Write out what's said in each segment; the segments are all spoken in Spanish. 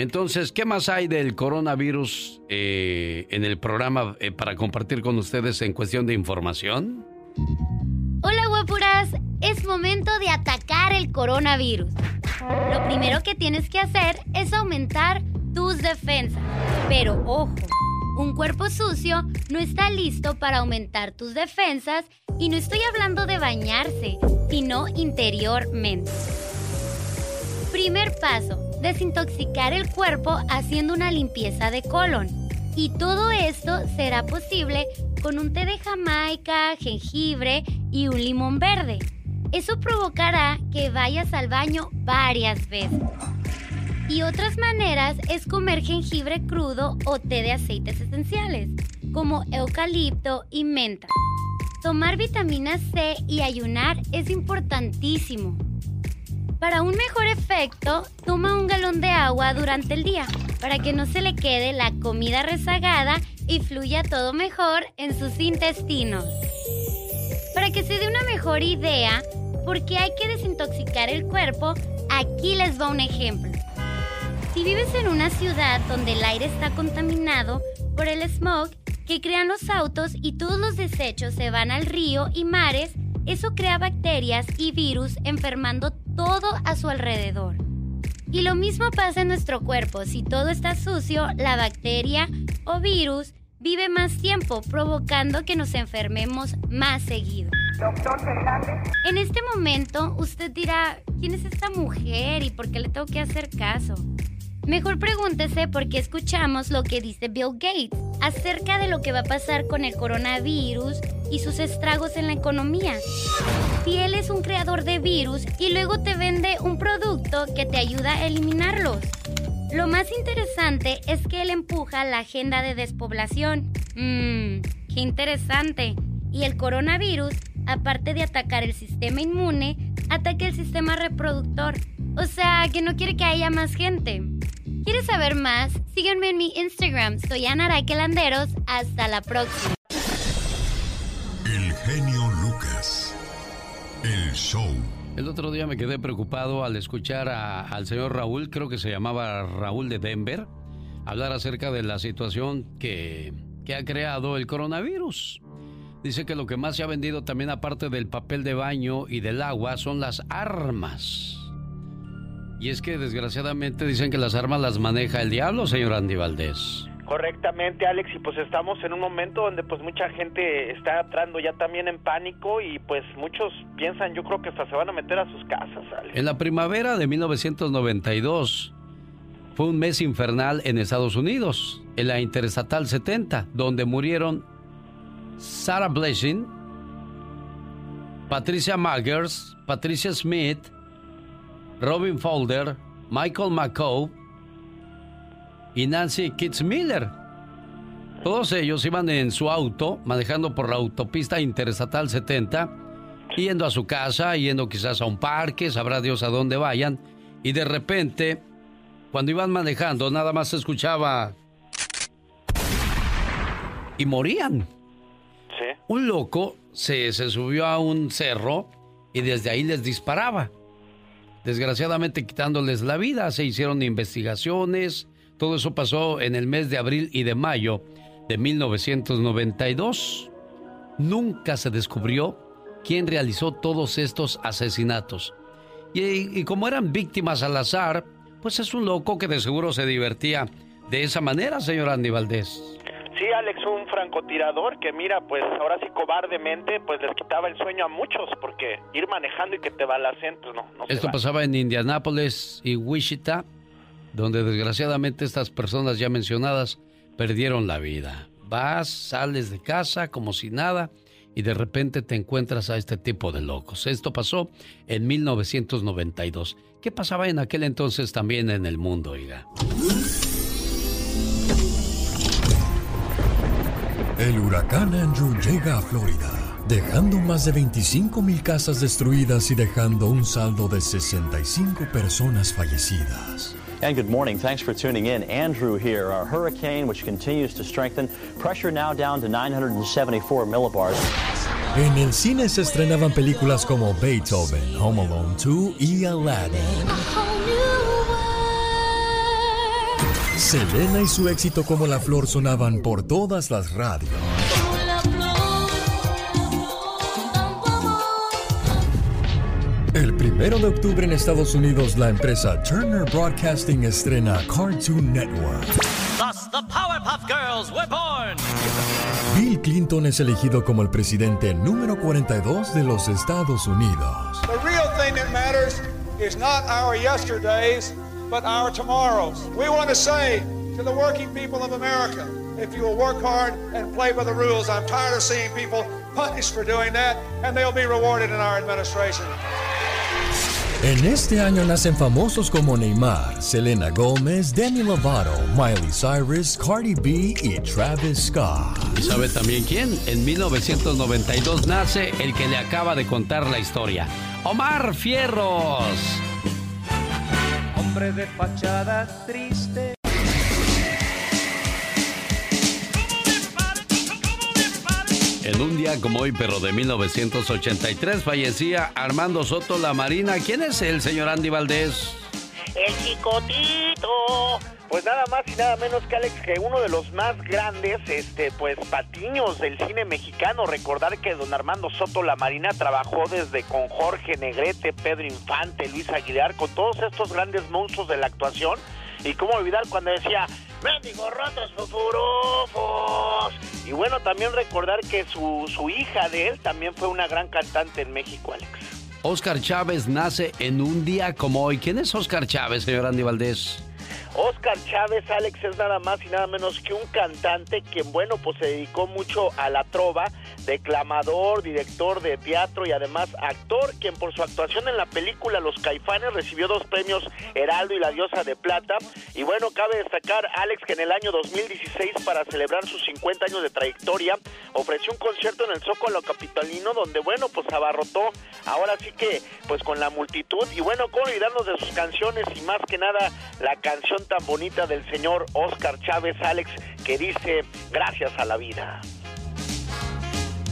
Entonces, ¿qué más hay del coronavirus eh, en el programa eh, para compartir con ustedes en cuestión de información? Hola guapuras, es momento de atacar el coronavirus. Lo primero que tienes que hacer es aumentar tus defensas. Pero ojo, un cuerpo sucio no está listo para aumentar tus defensas y no estoy hablando de bañarse, sino interiormente. Primer paso, desintoxicar el cuerpo haciendo una limpieza de colon. Y todo esto será posible con un té de jamaica, jengibre y un limón verde. Eso provocará que vayas al baño varias veces. Y otras maneras es comer jengibre crudo o té de aceites esenciales, como eucalipto y menta. Tomar vitamina C y ayunar es importantísimo. Para un mejor efecto, toma un galón de agua durante el día para que no se le quede la comida rezagada y fluya todo mejor en sus intestinos. Para que se dé una mejor idea, porque hay que desintoxicar el cuerpo, aquí les va un ejemplo. Si vives en una ciudad donde el aire está contaminado por el smog que crean los autos y todos los desechos se van al río y mares, eso crea bacterias y virus enfermando todo a su alrededor. Y lo mismo pasa en nuestro cuerpo. Si todo está sucio, la bacteria o virus vive más tiempo, provocando que nos enfermemos más seguido. Doctor Fernández. En este momento, usted dirá, ¿quién es esta mujer y por qué le tengo que hacer caso? Mejor pregúntese por qué escuchamos lo que dice Bill Gates acerca de lo que va a pasar con el coronavirus y sus estragos en la economía. Si él es un creador de virus y luego te vende un producto que te ayuda a eliminarlos. Lo más interesante es que él empuja la agenda de despoblación. Mmm, qué interesante. Y el coronavirus, aparte de atacar el sistema inmune, ataca el sistema reproductor. O sea, que no quiere que haya más gente. ¿Quieres saber más? Sígueme en mi Instagram. Soy Ana Landeros. Hasta la próxima. El genio Lucas. El show. El otro día me quedé preocupado al escuchar al señor Raúl, creo que se llamaba Raúl de Denver, hablar acerca de la situación que, que ha creado el coronavirus. Dice que lo que más se ha vendido también aparte del papel de baño y del agua son las armas. Y es que desgraciadamente dicen que las armas las maneja el diablo, señor Andy Valdés. Correctamente, Alex, y pues estamos en un momento donde pues mucha gente está entrando ya también en pánico y pues muchos piensan, yo creo que hasta se van a meter a sus casas, Alex. En la primavera de 1992 fue un mes infernal en Estados Unidos, en la Interestatal 70, donde murieron Sarah Blessing, Patricia Maggers, Patricia Smith, Robin Folder, Michael McCoe y Nancy Kitzmiller. Todos ellos iban en su auto, manejando por la autopista interestatal 70, yendo a su casa, yendo quizás a un parque, sabrá Dios a dónde vayan, y de repente, cuando iban manejando, nada más se escuchaba... Y morían. Un loco se, se subió a un cerro y desde ahí les disparaba desgraciadamente quitándoles la vida. Se hicieron investigaciones. Todo eso pasó en el mes de abril y de mayo de 1992. Nunca se descubrió quién realizó todos estos asesinatos. Y, como eran víctimas al azar, pues es un loco que de seguro se divertía de esa manera, señor Andy Valdés. Sí, Alex, un francotirador que mira, pues ahora sí cobardemente, pues les quitaba el sueño a muchos, porque ir manejando y que te balacen, pues no. no Esto pasaba en Indianápolis y Wichita, donde desgraciadamente estas personas ya mencionadas perdieron la vida. Vas, sales de casa como si nada y de repente te encuentras a este tipo de locos. Esto pasó en 1992. ¿Qué pasaba en aquel entonces también en el mundo, oiga? El huracán Andrew llega a Florida, dejando más de 25 mil casas destruidas y dejando un saldo de 65 personas fallecidas. And good morning. Thanks for tuning in. Andrew here, a hurricane which continues to strengthen. Pressure now down to 974 millibars. En el cine se estrenaban películas como Beethoven, Home Alone 2 y Aladdin. Selena y su éxito como la flor sonaban por todas las radios. El primero de octubre en Estados Unidos, la empresa Turner Broadcasting estrena Cartoon Network. the Powerpuff Girls were born. Bill Clinton es elegido como el presidente número 42 de los Estados Unidos. The real thing that matters is not our yesterdays, but our tomorrows. We want to say to the working people of America, if you will work hard and play by the rules, I'm tired of seeing people punished for doing that, and they'll be rewarded in our administration. En este año nacen famosos como Neymar, Selena Gomez, Demi Lovato, Miley Cyrus, Cardi B y Travis Scott. ¿Y sabe también quién? En 1992 nace el que le acaba de contar la historia, Omar Fierros. Hombre de fachada triste. En un día como hoy, pero de 1983, fallecía Armando Soto La Marina. ¿Quién es el señor Andy Valdés? El chicotito. Pues nada más y nada menos que Alex, que uno de los más grandes, este, pues patiños del cine mexicano. Recordar que don Armando Soto La Marina trabajó desde con Jorge Negrete, Pedro Infante, Luis Aguilar, con todos estos grandes monstruos de la actuación. Y cómo olvidar cuando decía, mendigos rotos fufurufos. Y bueno, también recordar que su, su hija de él también fue una gran cantante en México, Alex. Oscar Chávez nace en un día como hoy. ¿Quién es Oscar Chávez, señor Andy Valdés? Oscar Chávez, Alex, es nada más y nada menos que un cantante quien, bueno, pues se dedicó mucho a la trova, declamador, director de teatro y además actor, quien por su actuación en la película Los Caifanes recibió dos premios Heraldo y la Diosa de Plata. Y bueno, cabe destacar, Alex, que en el año 2016, para celebrar sus 50 años de trayectoria, ofreció un concierto en el Zócalo Capitalino, donde, bueno, pues abarrotó, ahora sí que, pues con la multitud. Y bueno, cómo olvidarnos de sus canciones y más que nada la canción tan bonita del señor Oscar Chávez Alex que dice gracias a la vida.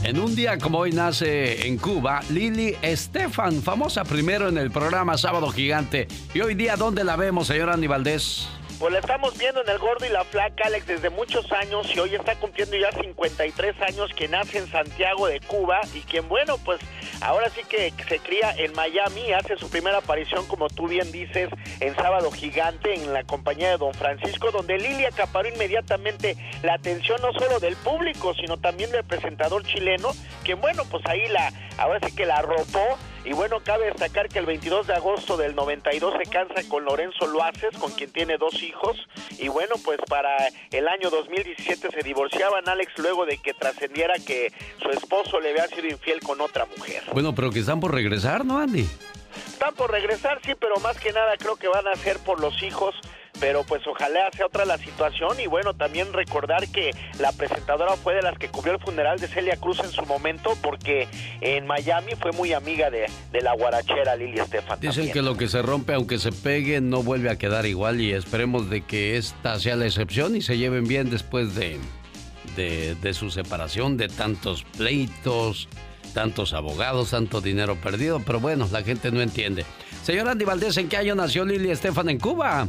En un día como hoy nace en Cuba Lili Estefan, famosa primero en el programa Sábado Gigante. Y hoy día, ¿dónde la vemos, señor Andy Valdés? Pues la estamos viendo en El Gordo y la Flaca, Alex, desde muchos años y hoy está cumpliendo ya 53 años que nace en Santiago de Cuba y quien, bueno, pues ahora sí que se cría en Miami, hace su primera aparición, como tú bien dices, en Sábado Gigante en la compañía de Don Francisco, donde Lili acaparó inmediatamente la atención no solo del público, sino también del presentador chileno, quien, bueno, pues ahí la, ahora sí que la arropó y bueno, cabe destacar que el 22 de agosto del 92 se cansa con Lorenzo Loaces, con quien tiene dos hijos. Y bueno, pues para el año 2017 se divorciaban Alex luego de que trascendiera que su esposo le había sido infiel con otra mujer. Bueno, pero que están por regresar, ¿no, Andy? Están por regresar, sí, pero más que nada creo que van a ser por los hijos pero pues ojalá sea otra la situación y bueno, también recordar que la presentadora fue de las que cubrió el funeral de Celia Cruz en su momento porque en Miami fue muy amiga de, la guarachera Lili Estefan. Dicen que lo que se rompe aunque se pegue no vuelve a quedar igual y esperemos de que esta sea la excepción y se lleven bien después de, de, de su separación, de tantos pleitos, tantos abogados, tanto dinero perdido, pero bueno, la gente no entiende. Señor Andy Valdés, ¿en qué año nació Lili Estefan en Cuba?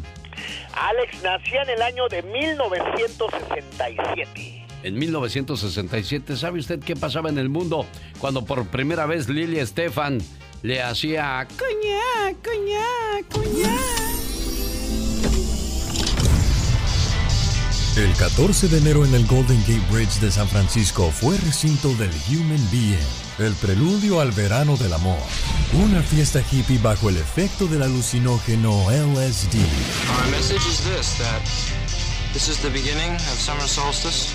Alex nacía en el año de 1967. En 1967, ¿sabe usted qué pasaba en el mundo cuando por primera vez Lili Estefan le hacía coña, coña? 14 de enero en el Golden Gate Bridge de San Francisco fue recinto del Human Being, el preludio al verano del amor. Una fiesta hippie bajo el efecto del alucinógeno LSD. Our message is this that this is the beginning of summer solstice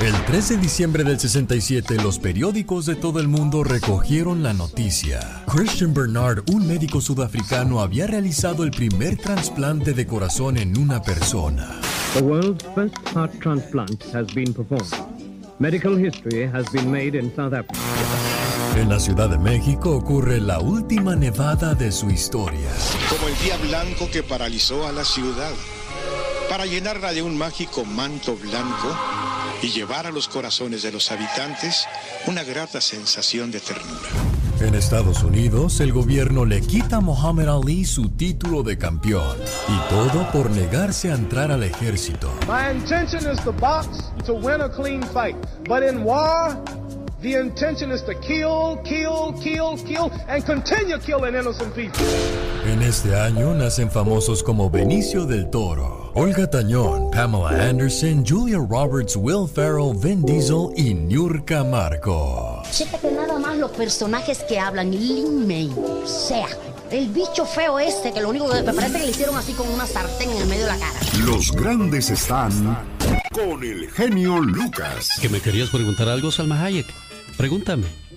El 3 de diciembre del 67, los periódicos de todo el mundo recogieron la noticia. Christian Bernard, un médico sudafricano, había realizado el primer trasplante de corazón en una persona. The world's first heart transplant has been performed. Medical history has been made in South Africa. En la Ciudad de México ocurre la última nevada de su historia. Como el día blanco que paralizó a la ciudad, para llenarla de un mágico manto blanco y llevar a los corazones de los habitantes una grata sensación de ternura. En Estados Unidos, el gobierno le quita a Muhammad Ali su título de campeón. Y todo por negarse a entrar al ejército. My intention is to box to win a clean fight. But in war, The intention is to kill, kill, kill, kill, and continue killing innocent people. En este año nacen famosos como Benicio del Toro, Olga Tañón, Pamela Anderson, Julia Roberts, Will Ferrell, Vin Diesel y Niurka Marco. Chécate nada más los personajes que hablan. Lin May, o sea, el bicho feo este que lo único que me parece que le hicieron así con una sartén en el medio de la cara. Los grandes están con el genio Lucas. ¿Que me querías preguntar algo, Salma Hayek? Pregúntame.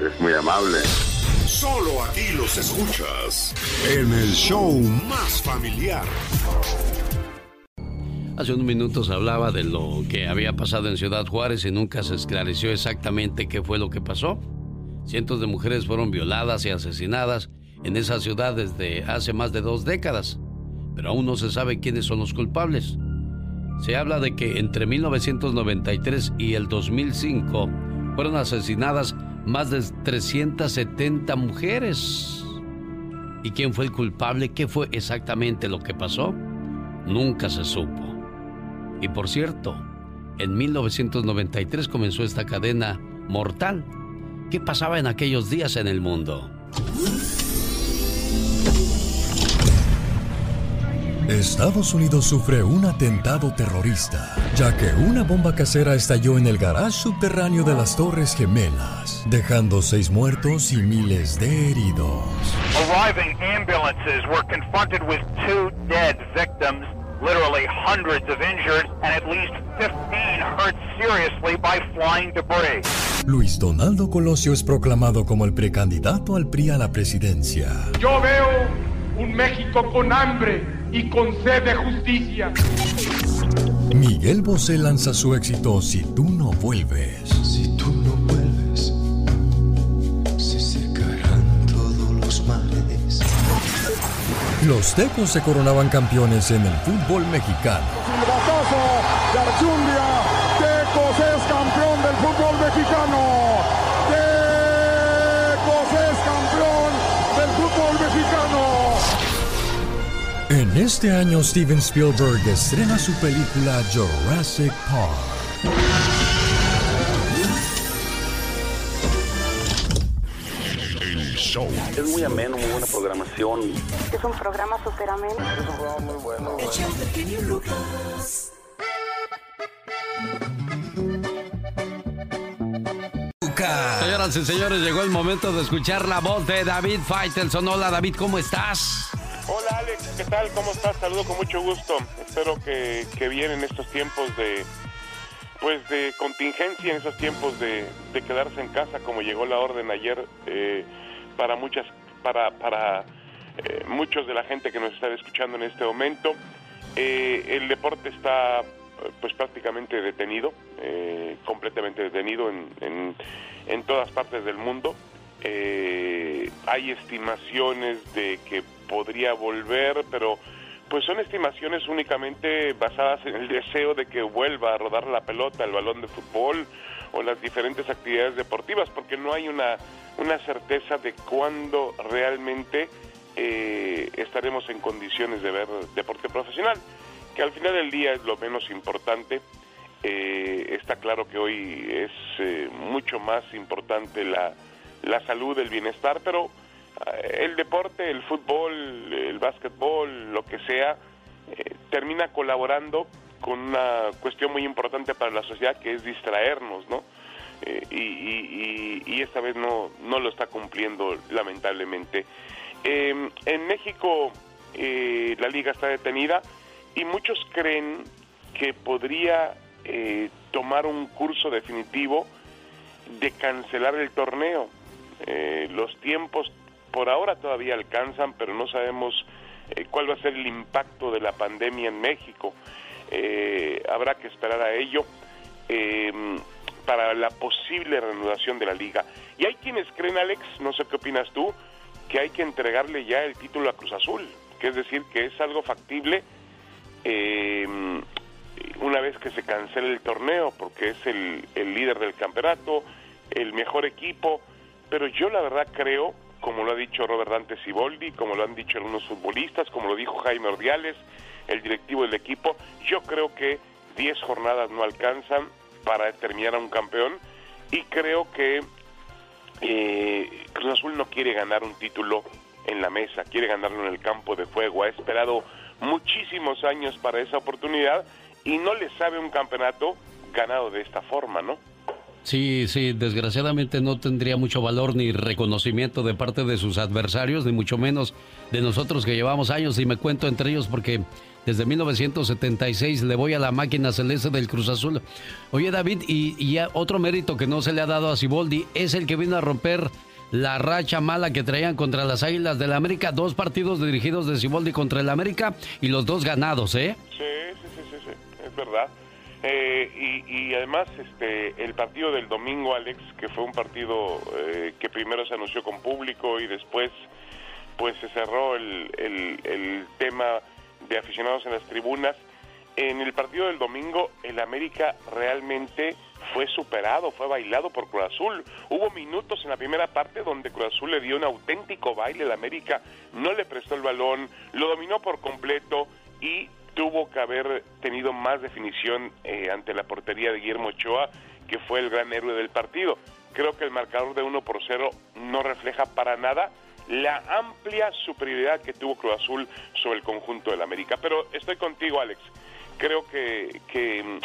es muy amable. Solo aquí los escuchas en el show más familiar. Hace unos minutos hablaba de lo que había pasado en Ciudad Juárez y nunca se esclareció exactamente qué fue lo que pasó. Cientos de mujeres fueron violadas y asesinadas en esa ciudad desde hace más de dos décadas, pero aún no se sabe quiénes son los culpables. Se habla de que entre 1993 y el 2005 fueron asesinadas más de 370 mujeres. ¿Y quién fue el culpable? ¿Qué fue exactamente lo que pasó? Nunca se supo. Y por cierto, en 1993 comenzó esta cadena mortal. ¿Qué pasaba en aquellos días en el mundo? Estados Unidos sufre un atentado terrorista, ya que una bomba casera estalló en el garage subterráneo de las Torres Gemelas, dejando seis muertos y miles de heridos. Arriving ambulances were confronted with two dead victims, literally hundreds of injured, and at least 15 hurt seriously by flying debris. Luis Donaldo Colosio es proclamado como el precandidato al PRI a la presidencia. Yo veo un México con hambre y con sed de justicia. Miguel Bosé lanza su éxito Si tú no vuelves. Si tú no vuelves, se secarán todos los mares. Los tecos se coronaban campeones en el fútbol mexicano. Este año Steven Spielberg estrena su película Jurassic Park. El show. Es muy ameno, muy buena programación. Es un programa súper ameno. Es un programa muy bueno. Señoras y señores, llegó el momento de escuchar la voz de David Faitelson. Hola David, ¿cómo estás? Hola Alex, ¿qué tal? ¿Cómo estás? Saludo con mucho gusto. Espero que, que bien en estos tiempos de pues de contingencia, en esos tiempos de, quedarse en casa, como llegó la orden ayer eh, para muchas, para, para eh, muchos de la gente que nos está escuchando en este momento. Eh, el deporte está pues prácticamente detenido, completamente detenido en, en, en, todas partes del mundo. hay estimaciones de que podría volver, pero pues son estimaciones únicamente basadas en el deseo de que vuelva a rodar la pelota, el balón de fútbol o las diferentes actividades deportivas, porque no hay una, una certeza de cuándo realmente eh, estaremos en condiciones de ver deporte profesional, que al final del día es lo menos importante. Eh, está claro que hoy es eh, mucho más importante la, la salud, el bienestar, pero el deporte, el fútbol, el básquetbol, lo que sea, eh, termina colaborando con una cuestión muy importante para la sociedad que es distraernos, ¿no? Eh, y, esta vez no, no lo está cumpliendo lamentablemente. Em, en México la liga está detenida y muchos creen que podría tomar un curso definitivo de cancelar el torneo Eh, los tiempos por ahora todavía alcanzan, pero no sabemos eh, cuál va a ser el impacto de la pandemia en México. Eh, habrá que esperar a ello para la posible reanudación de la liga. Y hay quienes creen, Alex, no sé qué opinas tú, que hay que entregarle ya el título a Cruz Azul, que es decir, que es algo factible una vez que se cancele el torneo, porque es el, el líder del campeonato, el mejor equipo, pero yo la verdad creo, como lo ha dicho Robert Dante Siboldi, como lo han dicho algunos futbolistas, como lo dijo Jaime Ordiales, el directivo del equipo, yo creo que 10 jornadas no alcanzan para determinar a un campeón y creo que eh, Cruz Azul no quiere ganar un título en la mesa, quiere ganarlo en el campo de juego, ha esperado muchísimos años para esa oportunidad y no le sabe un campeonato ganado de esta forma, ¿no? Sí, sí, desgraciadamente no tendría mucho valor ni reconocimiento de parte de sus adversarios, ni mucho menos de nosotros que llevamos años y me cuento entre ellos porque desde 1976 le voy a la máquina celeste del Cruz Azul. Oye David, y, y otro mérito que no se le ha dado a Siboldi es el que vino a romper la racha mala que traían contra las Águilas del la América, dos partidos dirigidos de Siboldi contra el América y los dos ganados, ¿eh? Sí, sí, sí, sí, sí. es verdad. Eh, y, además este el partido del domingo, Alex, que fue un partido eh, que primero se anunció con público y después pues se cerró el, el, tema de aficionados en las tribunas. En el partido del domingo, el América realmente fue superado, fue bailado por Cruz Azul. Hubo minutos en la primera parte donde Cruz Azul le dio un auténtico baile al América, no le prestó el balón, lo dominó por completo y tuvo que haber tenido más definición eh, ante la portería de Guillermo Ochoa, que fue el gran héroe del partido. Creo que el marcador de 1 por 0 no refleja para nada la amplia superioridad que tuvo Cruz Azul sobre el conjunto del América. Pero estoy contigo, Alex. Creo que, que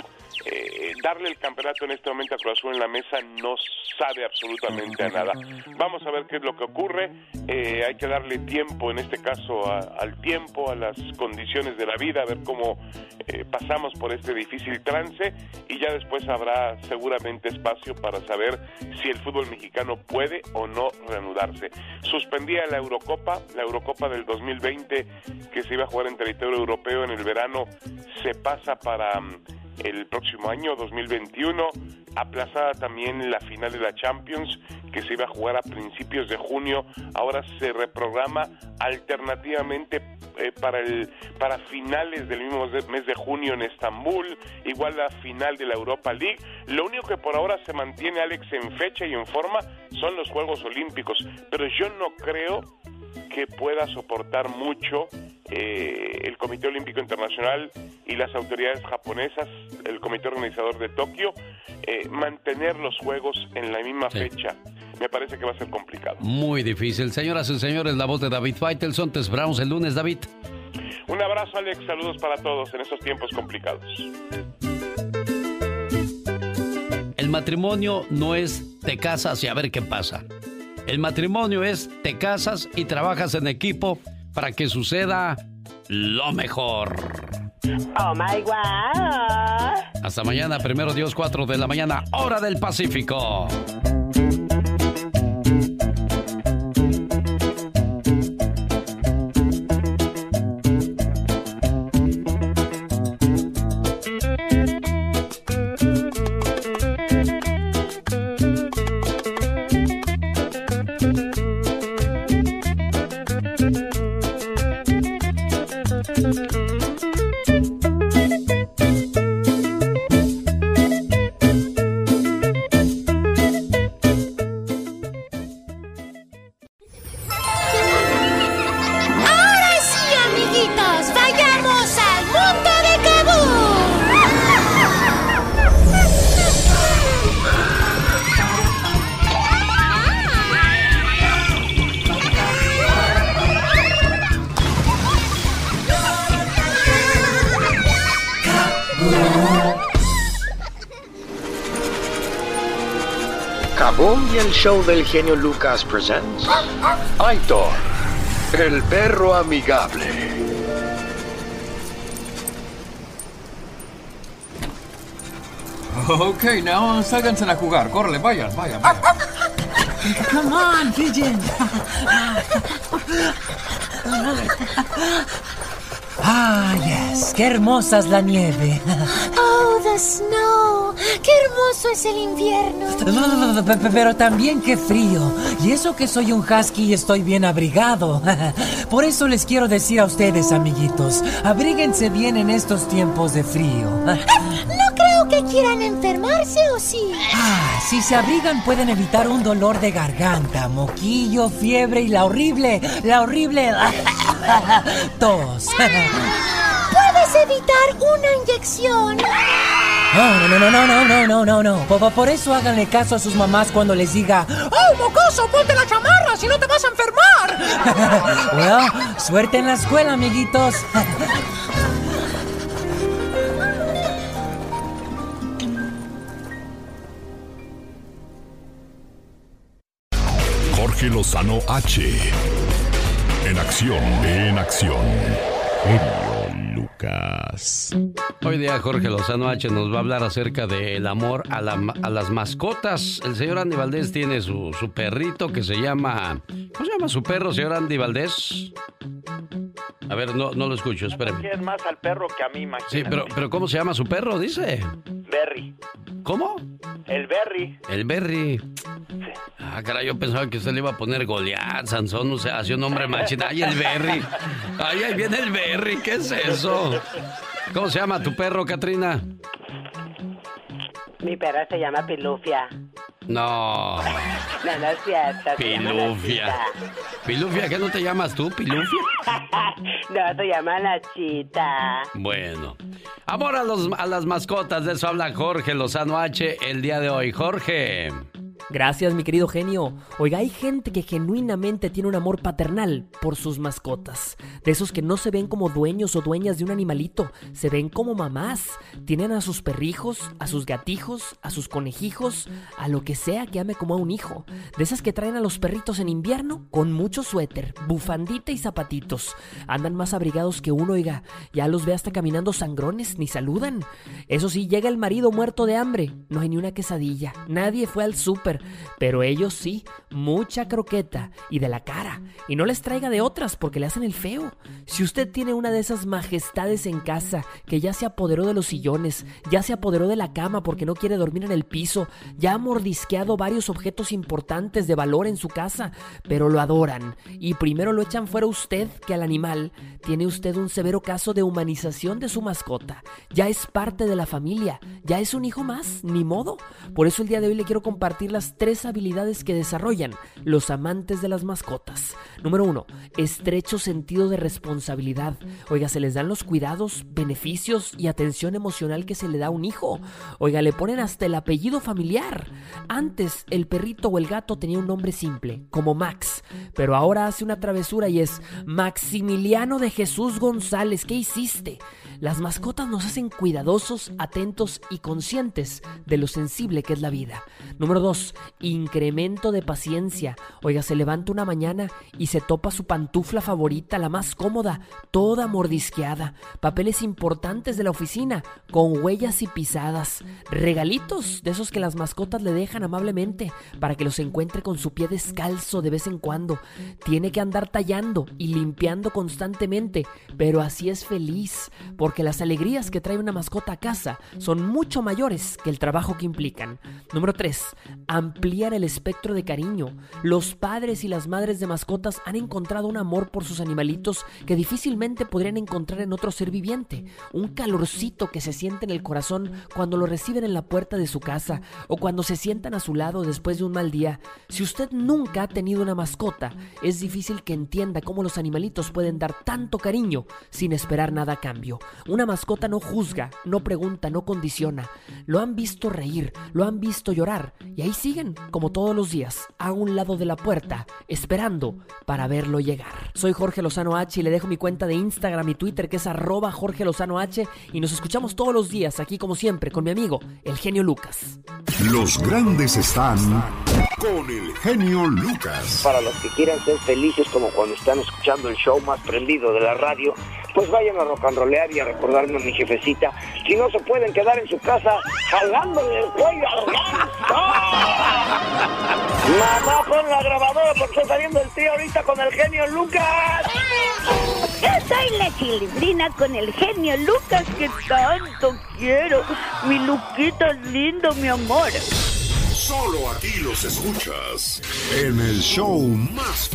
eh, darle el campeonato en este momento a Cruz Azul en la mesa no sabe absolutamente a nada. Vamos a ver qué es lo que ocurre. Eh, hay que darle tiempo, en este caso, al tiempo, a las condiciones de la vida, a ver cómo eh, pasamos por este difícil trance y ya después habrá seguramente espacio para saber si el fútbol mexicano puede o no reanudarse. Suspendía la Eurocopa, la Eurocopa del 2020 que se iba a jugar en territorio europeo en el verano, se pasa para el próximo año 2021, aplazada también la final de la Champions que se iba a jugar a principios de junio, ahora se reprograma alternativamente eh, para el para finales del mismo mes de junio en Estambul, igual la final de la Europa League. Lo único que por ahora se mantiene Alex en fecha y en forma son los Juegos Olímpicos, pero yo no creo que pueda soportar mucho eh, el Comité Olímpico Internacional y las autoridades japonesas, el comité organizador de Tokio, eh, mantener los Juegos en la misma fecha. Me parece que va a ser complicado. Muy difícil. Señoras y señores, la voz de David Faitelson. Te esperamos el lunes, David. Un abrazo, Alex. Saludos para todos en estos tiempos complicados. El matrimonio no es te casas y a ver qué pasa. El matrimonio es te casas y trabajas en equipo para que suceda lo mejor. Oh my God. Hasta mañana, primero Dios, 4 de la mañana, hora del Pacífico. Show del genio Lucas presents Aitor, el perro amigable. Ok, now sálganse a jugar. Córrele, vayan, vayan, vayan. Come on, pigeon. Ah, yes, qué hermosa es la nieve. Oh, the snow. Qué hermoso es el invierno. Pero también qué frío. Y eso que soy un husky y estoy bien abrigado. Por eso les quiero decir a ustedes, amiguitos, abríguense bien en estos tiempos de frío. No creo que quieran enfermarse, ¿o sí? Ah, si se abrigan pueden evitar un dolor de garganta, moquillo, fiebre y la horrible, la horrible tos. Puedes evitar una inyección. No, no, no, no, no, no, no, no, no. Por, por eso háganle caso a sus mamás cuando les diga, ¡Oh, mocoso, ponte la chamarra, si no te vas a enfermar! suerte en la escuela, amiguitos. Jorge Lozano H. En acción, en acción. Lucas. Hoy día Jorge Lozano H nos va a hablar acerca del amor a, la- a las mascotas. El señor Andy Valdés tiene su, su perrito que se llama... ¿Cómo se llama su perro, señor Andy Valdés? A ver, no, no lo escucho, espérame. Quieren más al perro que a mí, imagínate. Sí, pero, pero ¿cómo se llama su perro? Dice. Berry. ¿Cómo? El Berry. El Berry. Ah, caray, yo pensaba que usted le iba a poner Goliat, Sansón, o sea, hacía un nombre machina. Ay, el Berry. Ay, ahí viene el Berry, ¿qué es eso? ¿Cómo se llama tu perro, Katrina? Mi perra se llama Pilufia. No, No, no es cierto. Pilufia. Pilufia, ¿qué no te llamas tú, Pilufia? No, se llama Nachita. Bueno. Amor a, los, a las mascotas, de eso habla Jorge Lozano H el día de hoy. Jorge. Gracias, mi querido genio. Oiga, hay gente que genuinamente tiene un amor paternal por sus mascotas. De esos que no se ven como dueños o dueñas de un animalito, se ven como mamás. Tienen a sus perrijos, a sus gatijos, a sus conejijos, a lo que sea que ame como a un hijo. De esas que traen a los perritos en invierno con mucho suéter, bufandita y zapatitos. Andan más abrigados que uno, oiga. Ya los ve hasta caminando sangrones, ni saludan. Eso sí, llega el marido muerto de hambre. No hay ni una quesadilla. Nadie fue al súper. Pero ellos sí, mucha croqueta y de la cara. Y no les traiga de otras porque le hacen el feo. Si usted tiene una de esas majestades en casa que ya se apoderó de los sillones, ya se apoderó de la cama porque no quiere dormir en el piso, ya ha mordisqueado varios objetos importantes de valor en su casa, pero lo adoran y primero lo echan fuera usted que al animal, tiene usted un severo caso de humanización de su mascota. Ya es parte de la familia, ya es un hijo más, ni modo. Por eso el día de hoy le quiero compartir las tres habilidades que desarrollan los amantes de las mascotas. Número uno, estrecho sentido de responsabilidad. Oiga, se les dan los cuidados, beneficios y atención emocional que se le da a un hijo. Oiga, le ponen hasta el apellido familiar. Antes, el perrito o el gato tenía un nombre simple, como Max, pero ahora hace una travesura y es Maximiliano de Jesús González. ¿Qué hiciste? Las mascotas nos hacen cuidadosos, atentos y conscientes de lo sensible que es la vida. Número 2. Incremento de paciencia. Oiga, se levanta una mañana y se topa su pantufla favorita, la más cómoda, toda mordisqueada. Papeles importantes de la oficina, con huellas y pisadas. Regalitos de esos que las mascotas le dejan amablemente para que los encuentre con su pie descalzo de vez en cuando. Tiene que andar tallando y limpiando constantemente, pero así es feliz, porque las alegrías que trae una mascota a casa son mucho mayores que el trabajo que implican. Número 3. Amplían el espectro de cariño. Los padres y las madres de mascotas han encontrado un amor por sus animalitos que difícilmente podrían encontrar en otro ser viviente. Un calorcito que se siente en el corazón cuando lo reciben en la puerta de su casa o cuando se sientan a su lado después de un mal día. Si usted nunca ha tenido una mascota, es difícil que entienda cómo los animalitos pueden dar tanto cariño sin esperar nada a cambio. Una mascota no juzga, no pregunta, no condiciona. Lo han visto reír, lo han visto llorar y ahí siguen, como todos los días, a un lado de la puerta, esperando para verlo llegar. Soy Jorge Lozano H y le dejo mi cuenta de Instagram y Twitter que es arroba Jorge Lozano H y nos escuchamos todos los días aquí como siempre con mi amigo, el genio Lucas. Los grandes están con el genio Lucas. Para los que quieran ser felices como cuando están escuchando el show más prendido de la radio, pues vayan a rock and rollear y a recordarme a mi jefecita. Si no se pueden quedar en su casa jalándole el cuello al ganso. Mamá, pon la grabadora porque estoy saliendo el tío ahorita con el genio Lucas. Yo soy la chilindrina con el genio Lucas que tanto quiero. Mi Luquita lindo, mi amor. Solo aquí los escuchas en el show más...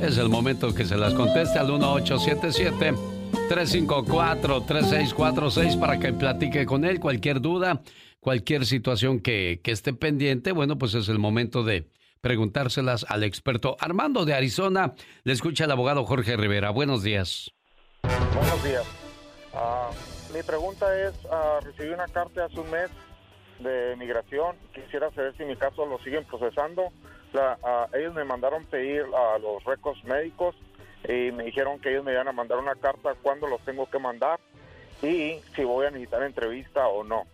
Es el momento que se las conteste al 1877. 354-3646 para que platique con él cualquier duda, cualquier situación que, que, esté pendiente. Bueno, pues es el momento de preguntárselas al experto. Armando de Arizona, le escucha el abogado Jorge Rivera. Buenos días. Buenos días. Ah, mi pregunta es, uh, recibí una carta hace un mes de migración. Quisiera saber si mi caso lo siguen procesando. La, uh, ellos me mandaron pedir a los récords médicos y me dijeron que ellos me iban a mandar una carta cuándo los tengo que mandar y si voy a necesitar entrevista o no.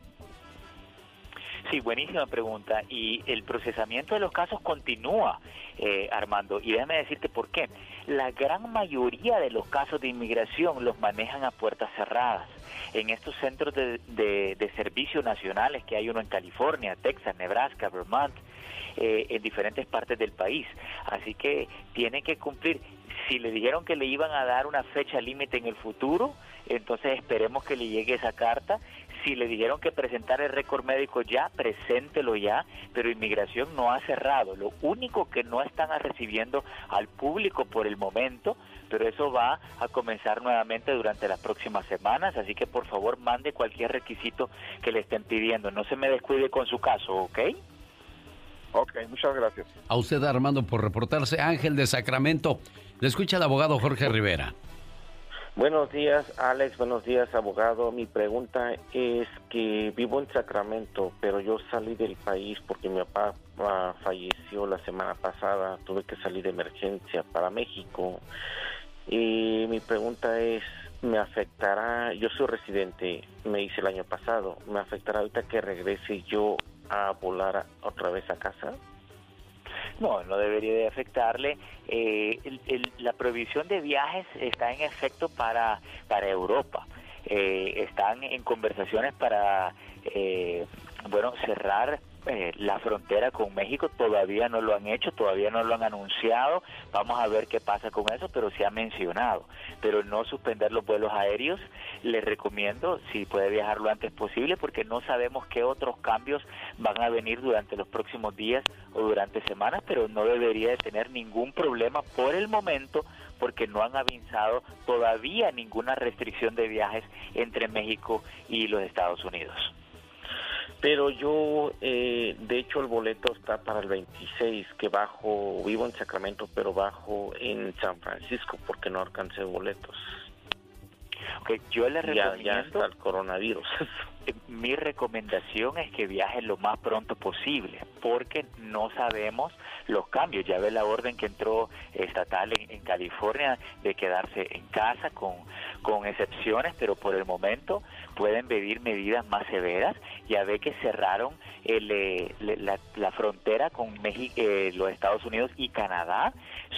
Sí, buenísima pregunta. Y el procesamiento de los casos continúa, eh, Armando. Y déjame decirte por qué. La gran mayoría de los casos de inmigración los manejan a puertas cerradas. En estos centros de, de, de servicios nacionales que hay uno en California, Texas, Nebraska, Vermont, eh, en diferentes partes del país. Así que tiene que cumplir. Si le dijeron que le iban a dar una fecha límite en el futuro, entonces esperemos que le llegue esa carta. Si le dijeron que presentar el récord médico ya, preséntelo ya, pero inmigración no ha cerrado. Lo único que no están recibiendo al público por el momento, pero eso va a comenzar nuevamente durante las próximas semanas, así que por favor mande cualquier requisito que le estén pidiendo. No se me descuide con su caso, ¿ok? Ok, muchas gracias. A usted, Armando, por reportarse. Ángel de Sacramento. Le escucha el abogado Jorge Rivera. Buenos días, Alex. Buenos días, abogado. Mi pregunta es que vivo en Sacramento, pero yo salí del país porque mi papá uh, falleció la semana pasada. Tuve que salir de emergencia para México. Y mi pregunta es, ¿me afectará? Yo soy residente, me hice el año pasado. ¿Me afectará ahorita que regrese yo a volar otra vez a casa? No, no debería de afectarle. Eh, el, el, la prohibición de viajes está en efecto para, para Europa. Eh, están en conversaciones para, eh, bueno, cerrar eh, la frontera con México todavía no lo han hecho, todavía no lo han anunciado, vamos a ver qué pasa con eso, pero se ha mencionado, pero no suspender los vuelos aéreos, les recomiendo si puede viajar lo antes posible porque no sabemos qué otros cambios van a venir durante los próximos días o durante semanas, pero no debería de tener ningún problema por el momento porque no han avisado todavía ninguna restricción de viajes entre México y los Estados Unidos. Pero yo, eh, de hecho, el boleto está para el 26, que bajo, vivo en Sacramento, pero bajo en San Francisco, porque no alcancé boletos. Okay, yo le recomiendo... Ya, ya está el coronavirus. mi recomendación es que viaje lo más pronto posible, porque no sabemos los cambios. Ya ve la orden que entró estatal en, en California de quedarse en casa con, con excepciones, pero por el momento pueden pedir medidas más severas. Ya ve que cerraron el, eh, la, la, frontera con México, eh, los Estados Unidos y Canadá.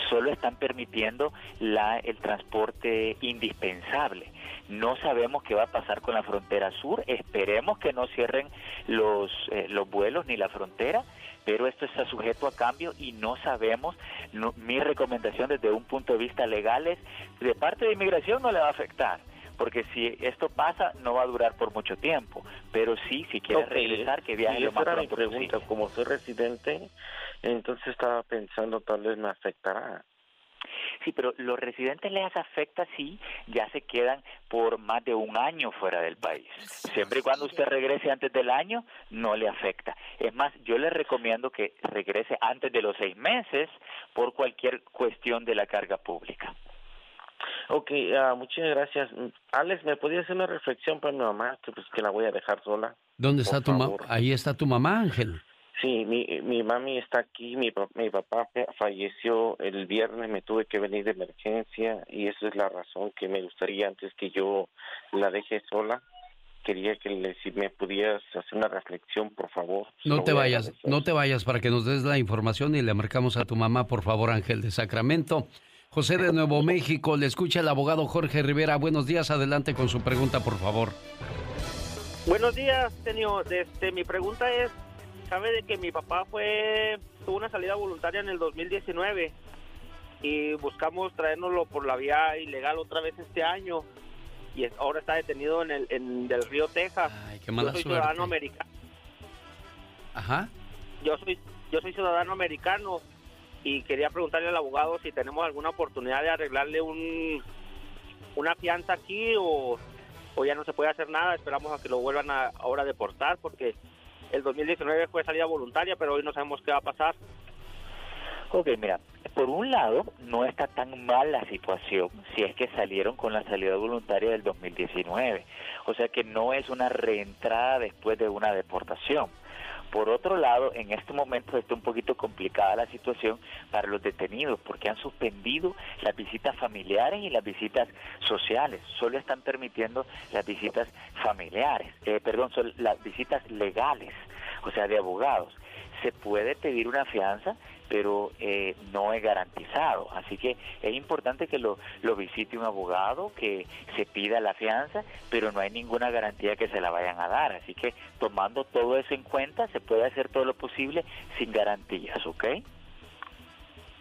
Solo están permitiendo la, el transporte indispensable. No sabemos qué va a pasar con la frontera sur. Esperemos que no cierren los, eh, los vuelos ni la frontera, pero esto está sujeto a cambio y no sabemos. No, mi recomendación desde un punto de vista legal es, de parte de inmigración no le va a afectar porque si esto pasa no va a durar por mucho tiempo, pero sí, si quiere okay. regresar, que viaje sí, lo más era pronto mi pregunta, posible. como soy residente, entonces estaba pensando tal vez me afectará. Sí, pero los residentes les afecta si ya se quedan por más de un año fuera del país. Siempre y cuando usted regrese antes del año, no le afecta. Es más, yo le recomiendo que regrese antes de los seis meses por cualquier cuestión de la carga pública. Ok, uh, muchas gracias. Alex, ¿me podía hacer una reflexión para mi mamá? Que pues que la voy a dejar sola. ¿Dónde está tu mamá? Ahí está tu mamá, Ángel. Sí, mi, mi mami está aquí, mi, mi papá falleció el viernes, me tuve que venir de emergencia y esa es la razón que me gustaría antes que yo la deje sola. Quería que le, si me pudieras hacer una reflexión, por favor. No te vayas, no te vayas para que nos des la información y le marcamos a tu mamá, por favor, Ángel de Sacramento. José de Nuevo México, le escucha el abogado Jorge Rivera. Buenos días, adelante con su pregunta, por favor. Buenos días, señor. Este, mi pregunta es, sabe de que mi papá fue tuvo una salida voluntaria en el 2019 y buscamos traérnoslo por la vía ilegal otra vez este año y ahora está detenido en el en del río Texas. Ay, qué mala yo soy suerte. ciudadano americano. Ajá. Yo soy yo soy ciudadano americano y quería preguntarle al abogado si tenemos alguna oportunidad de arreglarle un una fianza aquí o, o ya no se puede hacer nada. Esperamos a que lo vuelvan a ahora a deportar porque el 2019 fue salida voluntaria, pero hoy no sabemos qué va a pasar. Ok, mira, por un lado, no está tan mal la situación si es que salieron con la salida voluntaria del 2019. O sea que no es una reentrada después de una deportación. Por otro lado, en este momento está un poquito complicada la situación para los detenidos porque han suspendido las visitas familiares y las visitas sociales. Solo están permitiendo las visitas familiares, eh, perdón, son las visitas legales, o sea, de abogados. Se puede pedir una fianza, pero eh, no es garantizado. Así que es importante que lo, lo visite un abogado, que se pida la fianza, pero no hay ninguna garantía que se la vayan a dar. Así que tomando todo eso en cuenta, se puede hacer todo lo posible sin garantías, ¿ok?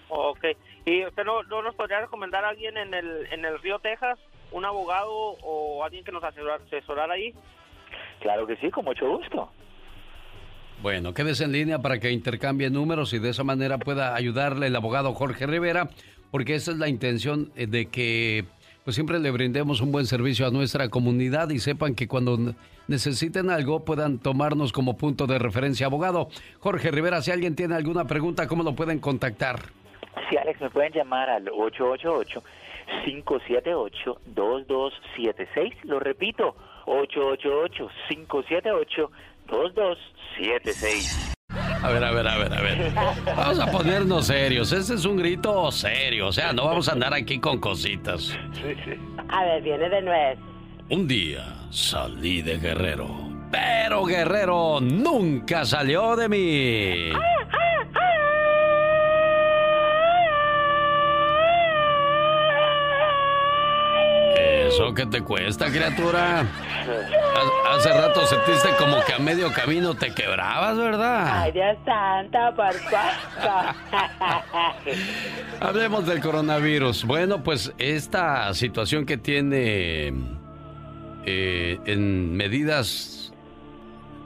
Ok. ¿Y usted no, no nos podría recomendar a alguien en el, en el río Texas? ¿Un abogado o alguien que nos asesora- asesorara ahí? Claro que sí, con mucho gusto. Bueno, quédese en línea para que intercambie números y de esa manera pueda ayudarle el abogado Jorge Rivera, porque esa es la intención eh, de que pues siempre le brindemos un buen servicio a nuestra comunidad y sepan que cuando necesiten algo puedan tomarnos como punto de referencia. Abogado Jorge Rivera, si alguien tiene alguna pregunta, ¿cómo lo pueden contactar? Sí, Alex, me pueden llamar al 888-578-2276. Lo repito, 888-578-2276. A ver, a ver, a ver, a ver. Vamos a ponernos serios. Este es un grito serio. O sea, no vamos a andar aquí con cositas. A ver, viene de nuez. Un día salí de Guerrero. Pero Guerrero nunca salió de mí. ¿Eso qué te cuesta, criatura? Ha- Hace rato sentiste como que a medio camino te quebrabas, ¿verdad? Ay, Dios santo, por. Hablemos del coronavirus. Bueno, pues esta situación que tiene eh, en medidas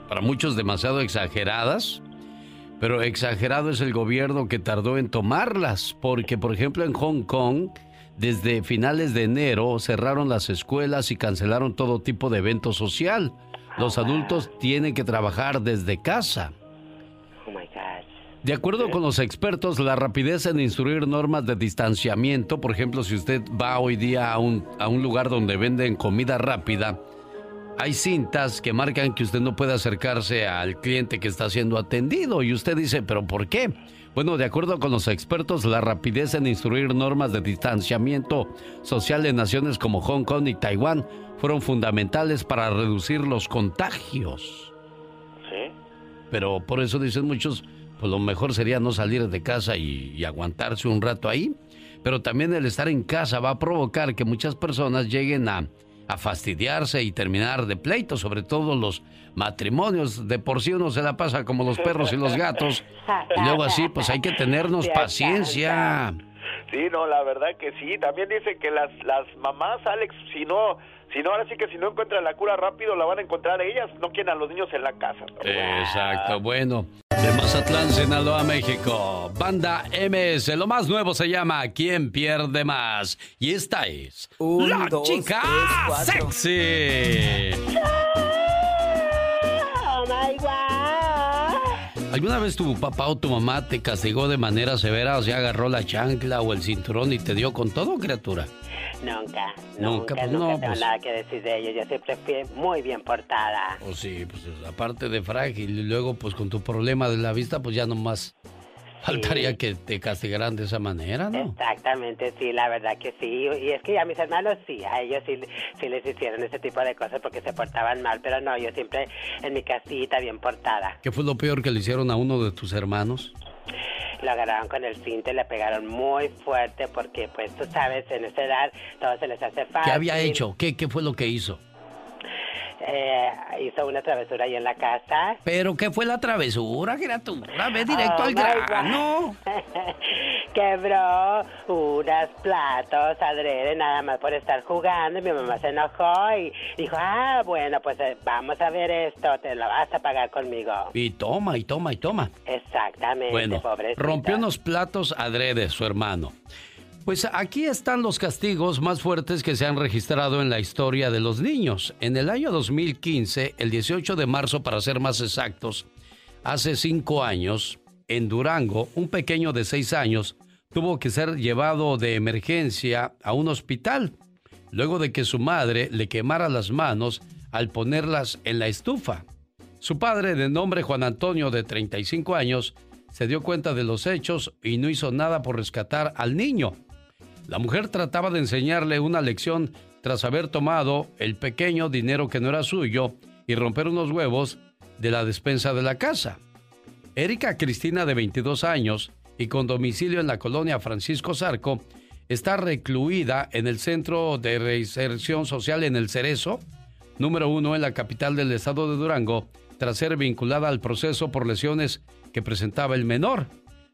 para muchos demasiado exageradas, pero exagerado es el gobierno que tardó en tomarlas, porque por ejemplo en Hong Kong, desde finales de enero cerraron las escuelas y cancelaron todo tipo de evento social. Los adultos tienen que trabajar desde casa. Oh. De acuerdo con los expertos, la rapidez en instruir normas de distanciamiento, por ejemplo, si usted va hoy día a un, a un lugar donde venden comida rápida, hay cintas que marcan que usted no puede acercarse al cliente que está siendo atendido y usted dice, pero ¿por qué? Bueno, de acuerdo con los expertos, la rapidez en instruir normas de distanciamiento social en naciones como Hong Kong y Taiwán fueron fundamentales para reducir los contagios. Sí. Pero por eso dicen muchos, pues lo mejor sería no salir de casa y, y aguantarse un rato ahí. Pero también el estar en casa va a provocar que muchas personas lleguen a, a fastidiarse y terminar de pleito, sobre todo los matrimonios. De por sí uno se la pasa como los perros y los gatos. Y luego así, pues hay que tenernos paciencia. Sí, no, la verdad que sí. También dicen que las, las mamás, Alex, si no, si no, ahora sí que si no encuentran la cura rápido, la van a encontrar ellas. No quieren a los niños en la casa. Exacto, bueno. De Mazatlán, Sinaloa, México. Banda MS. Lo más nuevo se llama ¿Quién pierde más? Y esta es Un, La dos, Chica tres. Sexy. My God. ¿Alguna vez tu papá o tu mamá te castigó de manera severa? O sea, agarró la chancla o el cinturón y te dio con todo, criatura. Nunca, Nunca, nunca, pues nunca no, tengo pues. nada que decir de ellos. Yo siempre fui muy bien portada. O sí, pues aparte de frágil y luego pues con tu problema de la vista, pues ya nomás faltaría que te castigaran de esa manera, ¿no? Exactamente, sí, la verdad que sí. Y es que a mis hermanos sí, a ellos sí, sí les hicieron ese tipo de cosas porque se portaban mal, pero no, yo siempre en mi casita bien portada. ¿Qué fue lo peor que le hicieron a uno de tus hermanos? Lo agarraron con el cinto y le pegaron muy fuerte porque, pues, tú sabes, en esa edad todo se les hace fácil. ¿Qué había hecho? ¿Qué, qué fue lo que hizo? Eh, hizo una travesura ahí en la casa. ¿Pero qué fue la travesura, criatura? Ve directo Oh, al grano. Quebró unos platos adrede nada más por estar jugando. y Mi mamá se enojó y dijo, ah, bueno, pues eh, vamos a ver esto, te lo vas a pagar conmigo. Y toma, y toma, y toma. Exactamente, Bueno, pobrecita. rompió unos platos adrede su hermano. Pues aquí están los castigos más fuertes que se han registrado en la historia de los niños. En el año 2015, el 18 de marzo para ser más exactos, hace cinco años, en Durango, un pequeño de seis años tuvo que ser llevado de emergencia a un hospital luego de que su madre le quemara las manos al ponerlas en la estufa. Su padre, de nombre Juan Antonio, de 35 años, se dio cuenta de los hechos y no hizo nada por rescatar al niño. La mujer trataba de enseñarle una lección tras haber tomado el pequeño dinero que no era suyo y romper unos huevos de la despensa de la casa. Erika Cristina, de 22 años y con domicilio en la colonia Francisco Zarco, está recluida en el Centro de Reinserción Social en el Cerezo, número uno en la capital del estado de Durango, tras ser vinculada al proceso por lesiones que presentaba el menor.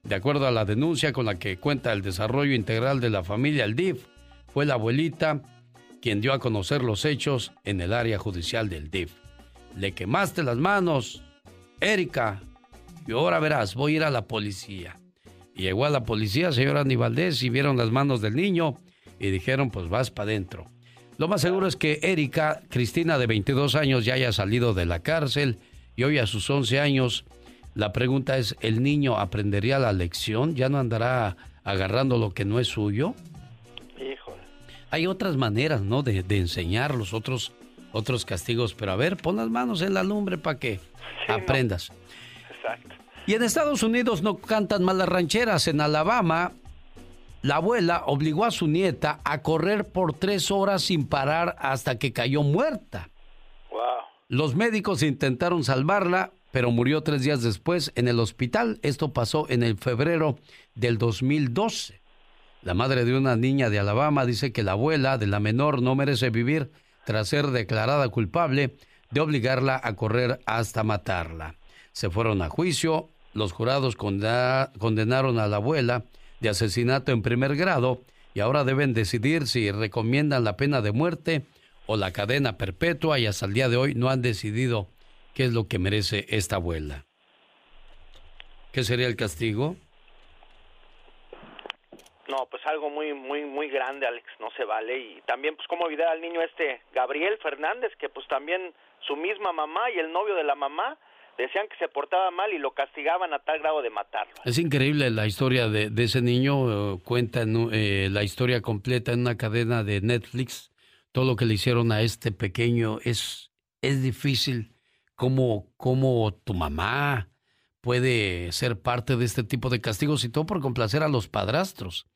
De acuerdo a la denuncia con la que cuenta el desarrollo integral de la familia, el DIF, fue la abuelita quien dio a conocer los hechos en el área judicial del DIF. Le quemaste las manos, Erika, y ahora verás, voy a ir a la policía. Y llegó a la policía, señor Andy Valdés, y vieron las manos del niño y dijeron, pues vas para adentro. Lo más seguro es que Erika, Cristina de 22 años, ya haya salido de la cárcel y hoy a sus 11 años, la pregunta es, ¿el niño aprendería la lección? ¿Ya no andará agarrando lo que no es suyo? Híjole. Hay otras maneras, ¿no? De, de enseñar los otros, otros castigos, pero a ver, pon las manos en la lumbre para que aprendas. Exacto. Y en Estados Unidos no cantan mal las rancheras. En Alabama, la abuela obligó a su nieta a correr por tres horas sin parar hasta que cayó muerta. Wow. Los médicos intentaron salvarla, pero murió tres días después en el hospital. Esto pasó en el febrero del 2012. La madre de una niña de Alabama dice que la abuela de la menor no merece vivir tras ser declarada culpable de obligarla a correr hasta matarla. Se fueron a juicio, los jurados condenaron a la abuela de asesinato en primer grado y ahora deben decidir si recomiendan la pena de muerte o la cadena perpetua y hasta el día de hoy no han decidido qué es lo que merece esta abuela. ¿Qué sería el castigo? No, pues algo muy, muy, muy grande, Alex, no se vale. Y también, pues, como olvidar al niño este, Gabriel Fernández, que pues también su misma mamá y el novio de la mamá decían que se portaba mal y lo castigaban a tal grado de matarlo. Es increíble la historia de, de ese niño. eh, cuentan eh, la historia completa en una cadena de Netflix. Todo lo que le hicieron a este pequeño es, es difícil. ¿Cómo, cómo tu mamá puede ser parte de este tipo de castigos y todo por complacer a los padrastros?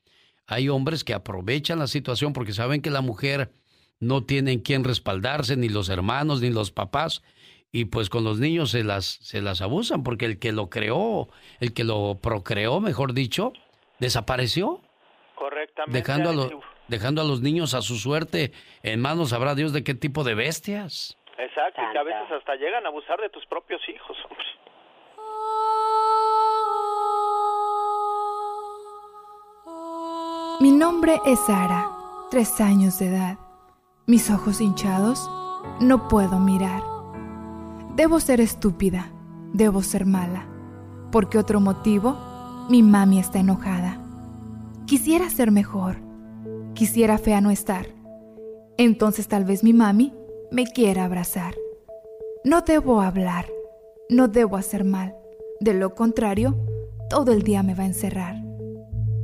Hay hombres que aprovechan la situación porque saben que la mujer no tiene en quién respaldarse, ni los hermanos, ni los papás, y pues con los niños se las, se las abusan, porque el que lo creó, el que lo procreó, mejor dicho, desapareció, Correctamente. dejando a, lo- dejando a los niños a su suerte en manos, sabrá Dios de qué tipo de bestias. Exacto, y que a veces hasta llegan a abusar de tus propios hijos, hombre. Mi nombre es Sara, tres años de edad. Mis ojos hinchados, no puedo mirar. Debo ser estúpida, debo ser mala. ¿Por qué otro motivo? Mi mami está enojada. Quisiera ser mejor, quisiera fea no estar. Entonces tal vez mi mami me quiera abrazar. No debo hablar, no debo hacer mal. De lo contrario, todo el día me va a encerrar.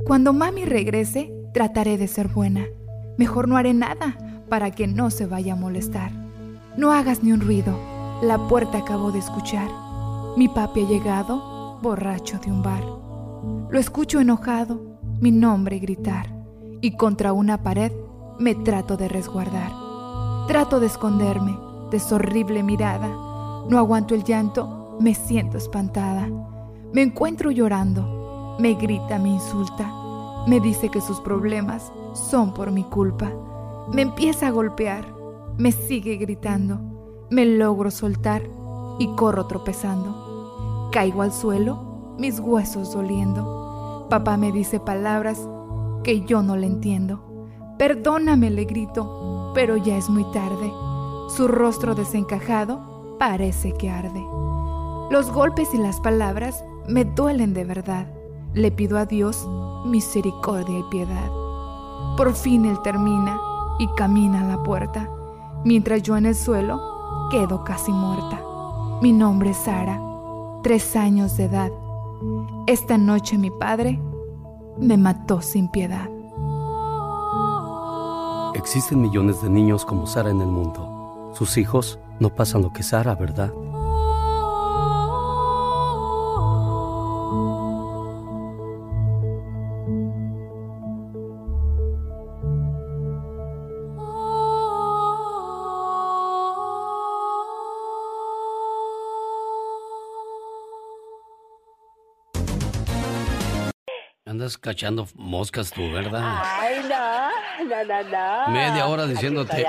Cuando mami regrese, trataré de ser buena. Mejor no haré nada para que no se vaya a molestar. No hagas ni un ruido. La puerta acabo de escuchar. Mi papi ha llegado, borracho de un bar. Lo escucho enojado, mi nombre gritar. Y contra una pared me trato de resguardar. Trato de esconderme de su horrible mirada. No aguanto el llanto, me siento espantada. Me encuentro llorando. Me grita, me insulta. Me dice que sus problemas son por mi culpa. Me empieza a golpear. Me sigue gritando. Me logro soltar y corro tropezando. Caigo al suelo, mis huesos doliendo. Papá me dice palabras que yo no le entiendo. Perdóname, le grito, pero ya es muy tarde. Su rostro desencajado parece que arde. Los golpes y las palabras me duelen de verdad. Le pido a Dios misericordia y piedad. Por fin él termina y camina a la puerta, mientras yo en el suelo quedo casi muerta. Mi nombre es Sara, tres años de edad. Esta noche mi padre me mató sin piedad. Existen millones de niños como Sara en el mundo. Sus hijos no pasan lo que Sara, ¿verdad? Andas cachando moscas tú, ¿verdad? Ay, no, no, no, no. Media hora diciéndote.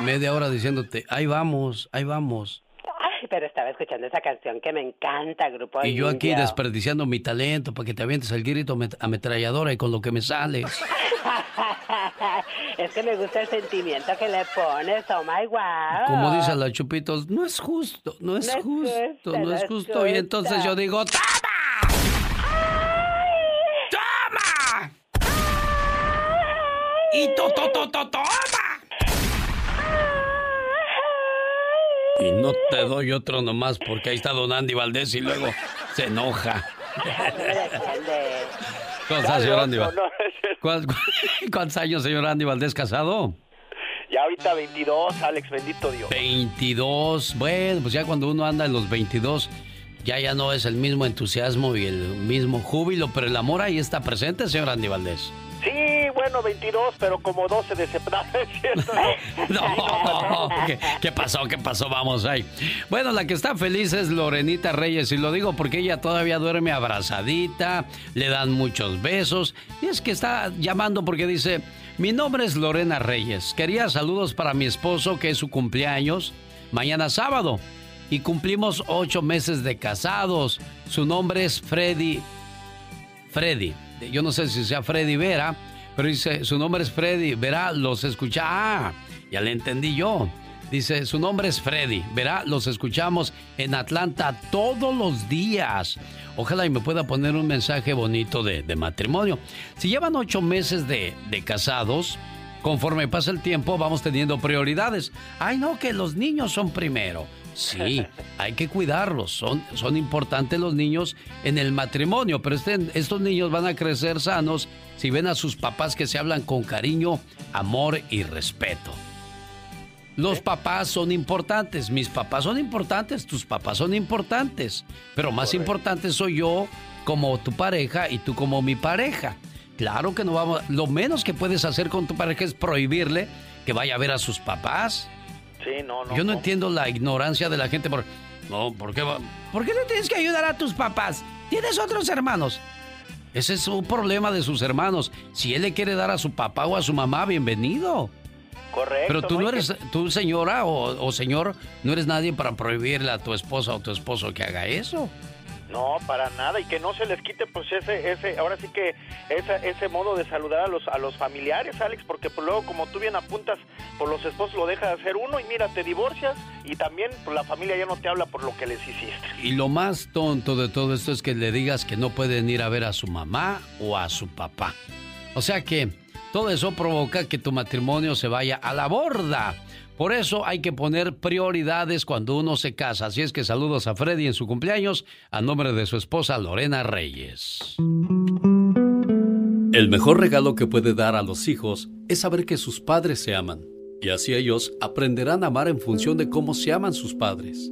Media hora diciéndote, ahí vamos, ahí vamos. Ay, pero estaba escuchando esa canción que me encanta, Grupo Y yo aquí Indio. desperdiciando mi talento para que te avientes el grito met- ametralladora y con lo que me sales. es que me gusta el sentimiento que le pones, oh my wow. Como dice la Chupitos, no es justo, no es No es justo, no no es justo. Y entonces yo digo, ¡toma! ¡Y to, to, to, to, toma! Y no te doy otro nomás porque ahí está don Andy Valdés y luego se enoja. ¿Cómo está, señor Andy Valdés? ¿Cuántos, cuántos años, señor Andy Valdés, casado? Ya ahorita 22, Alex, bendito Dios. 22. Bueno, pues ya cuando uno anda en los 22, ya ya no es el mismo entusiasmo y el mismo júbilo, pero el amor ahí está presente, señor Andy Valdés. Sí, bueno, 22, pero como 12 de septiembre, ¿es cierto? No, ¿qué, qué pasó? ¿Qué pasó? Vamos ahí. Bueno, la que está feliz es Lorenita Reyes y lo digo porque ella todavía duerme abrazadita, le dan muchos besos y es que está llamando porque dice, mi nombre es Lorena Reyes, quería saludos para mi esposo que es su cumpleaños mañana sábado y cumplimos ocho meses de casados. Su nombre es Freddy Freddy. Yo no sé si sea Freddy Vera, pero dice, su nombre es Freddy. Verá, los escucha. Ah, ya le entendí yo. Dice, su nombre es Freddy. Verá, los escuchamos en Atlanta todos los días. Ojalá y me pueda poner un mensaje bonito de, de matrimonio. Si llevan ocho meses de, de casados, conforme pasa el tiempo vamos teniendo prioridades. Ay, no, que los niños son primero. Sí, hay que cuidarlos. Son, son importantes los niños en el matrimonio, pero este- estos niños van a crecer sanos si ven a sus papás que se hablan con cariño, amor y respeto. Los papás son importantes, mis papás son importantes, tus papás son importantes, pero más importante soy yo como tu pareja y tú como mi pareja. Claro que no vamos, lo menos que puedes hacer con tu pareja es prohibirle que vaya a ver a sus papás. Sí, no, no. Yo no entiendo la ignorancia de la gente por... No, ¿por qué, va- ¿por qué no tienes que ayudar a tus papás? Tienes otros hermanos. Ese es un problema de sus hermanos. Si él le quiere dar a su papá o a su mamá, bienvenido. Correcto. Pero tú no eres, tú señora o, o señor, no eres nadie para prohibirle a tu esposa o tu esposo que haga eso. No, para nada, y que no se les quite pues ese, ese, ahora sí que ese, ese modo de saludar a los, a los familiares, Alex, porque pues luego como tú bien apuntas, por los esposos lo deja de hacer uno y mira, te divorcias y también pues, la familia ya no te habla por lo que les hiciste. Y lo más tonto de todo esto es que le digas que no pueden ir a ver a su mamá o a su papá. O sea que todo eso provoca que tu matrimonio se vaya a la borda. Por eso hay que poner prioridades cuando uno se casa. Así es que saludos a Freddy en su cumpleaños a nombre de su esposa Lorena Reyes. El mejor regalo que puede dar a los hijos es saber que sus padres se aman, y así ellos aprenderán a amar en función de cómo se aman sus padres.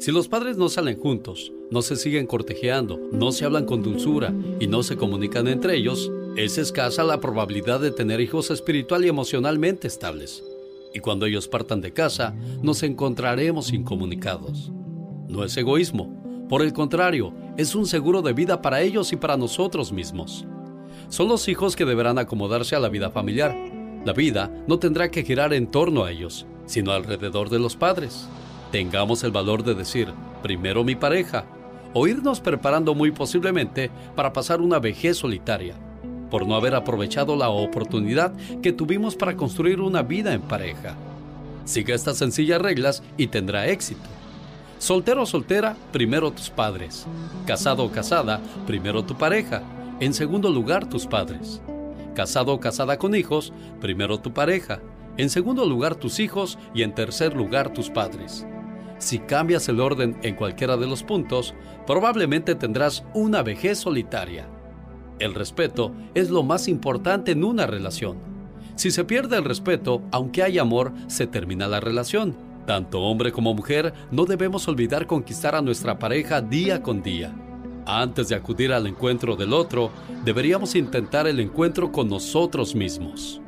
Si los padres no salen juntos, no se siguen cortejeando, no se hablan con dulzura y no se comunican entre ellos, es escasa la probabilidad de tener hijos espiritual y emocionalmente estables. Y cuando ellos partan de casa, nos encontraremos incomunicados. No es egoísmo, por el contrario, es un seguro de vida para ellos y para nosotros mismos. Son los hijos que deberán acomodarse a la vida familiar. La vida no tendrá que girar en torno a ellos, sino alrededor de los padres. tengamos el valor de decir, primero mi pareja, o irnos preparando muy posiblemente para pasar una vejez solitaria, por no haber aprovechado la oportunidad que tuvimos para construir una vida en pareja. Siga estas sencillas reglas y tendrá éxito. Soltero o soltera, primero tus padres. Casado o casada, primero tu pareja. En segundo lugar, tus padres. Casado o casada con hijos, primero tu pareja. En segundo lugar, tus hijos y en tercer lugar, tus padres. Si cambias el orden en cualquiera de los puntos, probablemente tendrás una vejez solitaria. El respeto es lo más importante en una relación. Si se pierde el respeto, aunque hay amor, se termina la relación. Tanto hombre como mujer, no debemos olvidar conquistar a nuestra pareja día con día. Antes de acudir al encuentro del otro, deberíamos intentar el encuentro con nosotros mismos.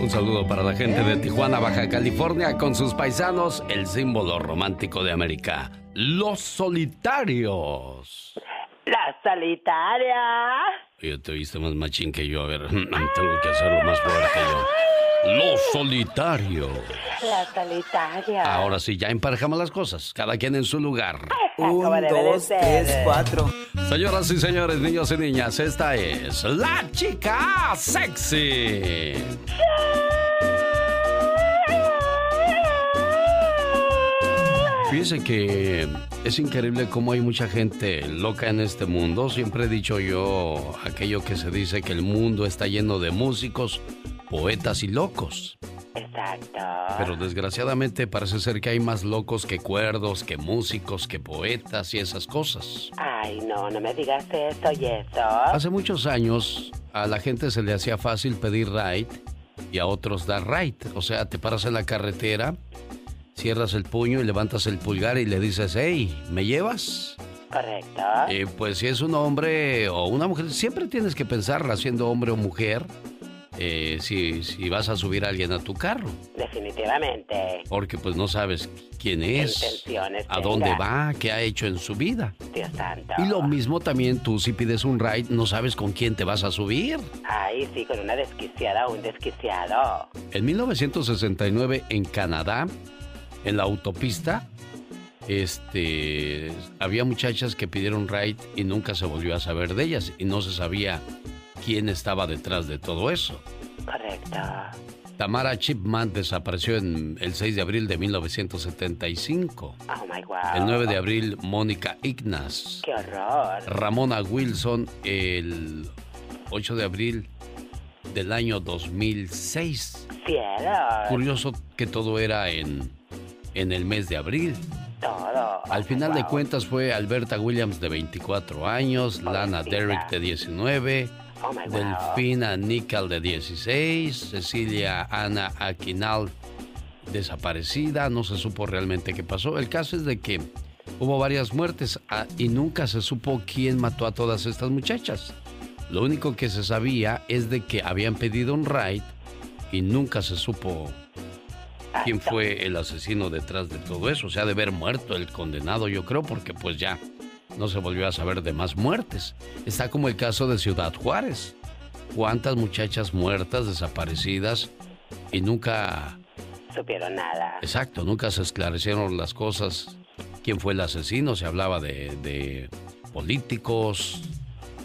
Un saludo para la gente de Tijuana, Baja California, con sus paisanos, el símbolo romántico de América, los solitarios. La solitaria. Ya te viste más machín que yo, a ver, tengo que hacerlo más fuerte yo. Los solitarios. La solitaria. Ahora sí, ya emparejamos las cosas, cada quien en su lugar. Un, dos, tres, cuatro. Señoras y señores, niños y niñas, esta es la chica sexy. Fíjese que es increíble cómo hay mucha gente loca en este mundo. Siempre he dicho yo aquello que se dice que el mundo está lleno de músicos, poetas y locos. Exacto. Pero desgraciadamente parece ser que hay más locos que cuerdos, que músicos, que poetas y esas cosas. Ay, no, no me digas eso y eso. Hace muchos años a la gente se le hacía fácil pedir ride y a otros dar ride. O sea, te paras en la carretera cierras el puño y levantas el pulgar y le dices, hey, ¿me llevas? Correcto. Eh, pues si es un hombre o una mujer, siempre tienes que pensarla siendo hombre o mujer. Eh, si, si vas a subir a alguien a tu carro. Definitivamente. Porque pues no sabes quién es, a dónde va, qué ha hecho en su vida. Dios santo. Y lo mismo también tú si pides un ride, no sabes con quién te vas a subir. Ay, sí, con una desquiciada o un desquiciado. En 1969 en Canadá, en la autopista, este, había muchachas que pidieron ride y nunca se volvió a saber de ellas y no se sabía quién estaba detrás de todo eso. Correcto. Tamara Chipman desapareció en el 6 de abril de 1975. Oh my God. El 9 de abril, Mónica Ignas. ¡Qué horror! Ramona Wilson, el 8 de abril del año 2006. ¡Cielo! Curioso que todo era en en el mes de abril. Al final de cuentas fue Alberta Williams de 24 años, Lana Derrick de 19, Delfina Nickel de 16, Cecilia Ana Aquinal desaparecida, no se supo realmente qué pasó. El caso es de que hubo varias muertes ah, y nunca se supo quién mató a todas estas muchachas. Lo único que se sabía es de que habían pedido un ride y nunca se supo quién fue el asesino detrás de todo eso. O sea, de haber muerto el condenado, yo creo, porque pues ya no se volvió a saber de más muertes. Está como el caso de Ciudad Juárez. ¿Cuántas muchachas muertas, desaparecidas y nunca... Supieron nada. Exacto, nunca se esclarecieron las cosas. ¿Quién fue el asesino? Se hablaba de, de políticos,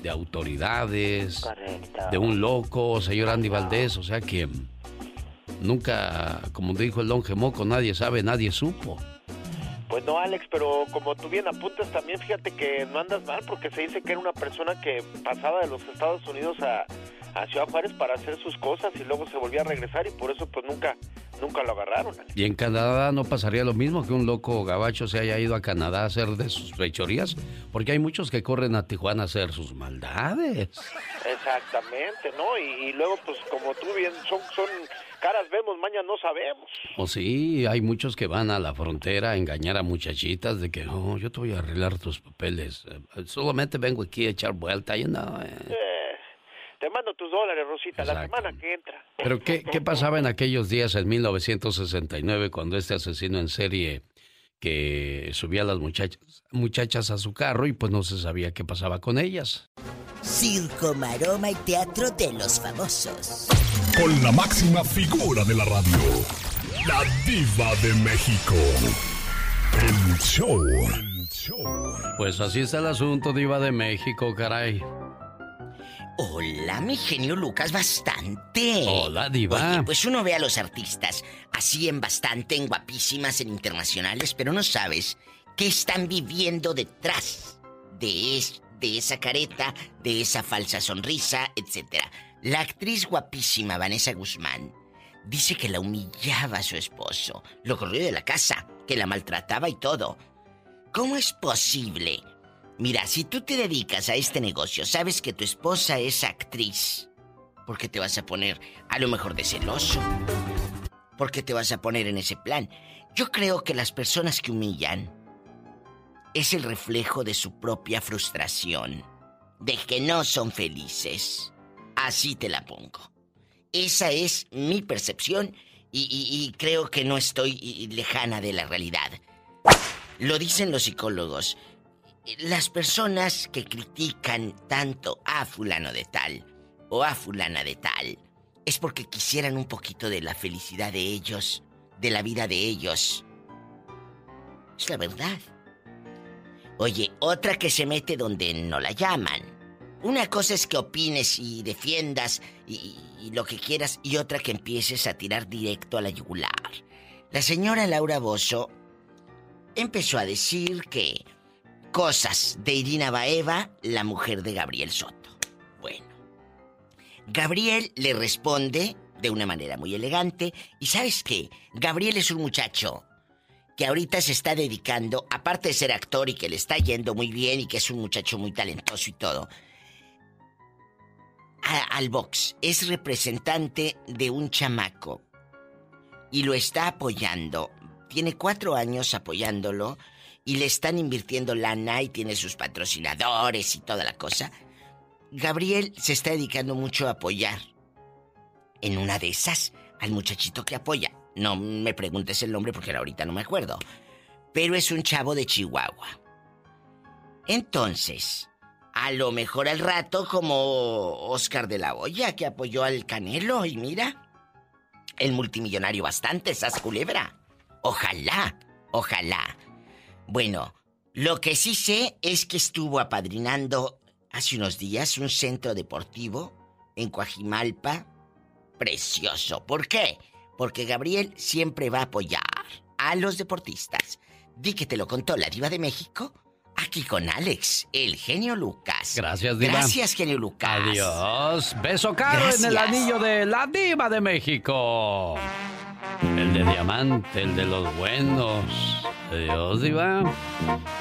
de autoridades, Correcto. de un loco, señor Andy Valdés, o sea que nunca, como dijo el don Gemoco, nadie sabe, nadie supo. Pues no, Alex, pero como tú bien apuntas, también fíjate que no andas mal porque se dice que era una persona que pasaba de los Estados Unidos a, a Ciudad Juárez para hacer sus cosas y luego se volvía a regresar y por eso pues nunca nunca lo agarraron. Y en Canadá no pasaría lo mismo que un loco gabacho se haya ido a Canadá a hacer de sus fechorías, porque hay muchos que corren a Tijuana a hacer sus maldades. Exactamente, ¿no? Y, y luego pues como tú bien son son caras vemos, mañana no sabemos. O sí, hay muchos que van a la frontera a engañar a muchachitas de que, oh, yo te voy a arreglar tus papeles. Eh, solamente vengo aquí a echar vuelta, you know. eh. Eh, te mando tus dólares, Rosita, la semana que entra. Pero ¿qué, ¿qué pasaba en aquellos días en 1969 cuando este asesino en serie que subía a las muchachas, muchachas a su carro y pues no se sabía qué pasaba con ellas? Circo, maroma y teatro de los famosos. Con la máxima figura de la radio. La diva de México. El show. El show. Pues así está el asunto, diva de México, caray. Hola, mi genio Lucas, bastante. Hola, diva. Oye, pues uno ve a los artistas así en bastante, en guapísimas, en internacionales, pero no sabes qué están viviendo detrás de, de esa careta, de esa falsa sonrisa, etc. La actriz guapísima Vanessa Guzmán dice que la humillaba a su esposo, lo corrió de la casa, que la maltrataba y todo. ¿Cómo es posible Mira, si tú te dedicas a este negocio, sabes que tu esposa es actriz. ¿Por qué te vas a poner a lo mejor de celoso? ¿Por qué te vas a poner en ese plan? Yo creo que las personas que humillan es el reflejo de su propia frustración, de que no son felices. Así te la pongo. Esa es mi percepción y, creo que no estoy lejana de la realidad. Lo dicen los psicólogos las personas que critican tanto a fulano de tal o a fulana de tal es porque quisieran un poquito de la felicidad de ellos, de la vida de ellos. Es la verdad. Oye, otra que se mete donde no la llaman. Una cosa es que opines y defiendas y, lo que quieras y otra que empieces a tirar directo a la yugular. La señora Laura Bozo empezó a decir que cosas de Irina Baeva, la mujer de Gabriel Soto. Bueno, Gabriel le responde de una manera muy elegante y sabes qué, Gabriel es un muchacho que ahorita se está dedicando, aparte de ser actor y que le está yendo muy bien y que es un muchacho muy talentoso y todo, al box. Es representante de un chamaco y lo está apoyando. Tiene cuatro años apoyándolo y le están invirtiendo lana y tiene sus patrocinadores y toda la cosa, Gabriel se está dedicando mucho a apoyar. En una de esas, al muchachito que apoya. No me preguntes el nombre porque ahorita no me acuerdo. Pero es un chavo de Chihuahua. Entonces, a lo mejor al rato como Oscar de la Hoya que apoyó al Canelo y mira, el multimillonario bastante, esas culebra. Ojalá, ojalá. Bueno, lo que sí sé es que estuvo apadrinando hace unos días un centro deportivo en Coajimalpa. Precioso. ¿Por qué? Porque Gabriel siempre va a apoyar a los deportistas. Di que te lo contó la diva de México. Aquí con Alex, el genio Lucas. Gracias, diva. Gracias, genio Lucas. Adiós. Beso caro en el anillo de la diva de México. El de diamante, el de los buenos. Adiós, Diva.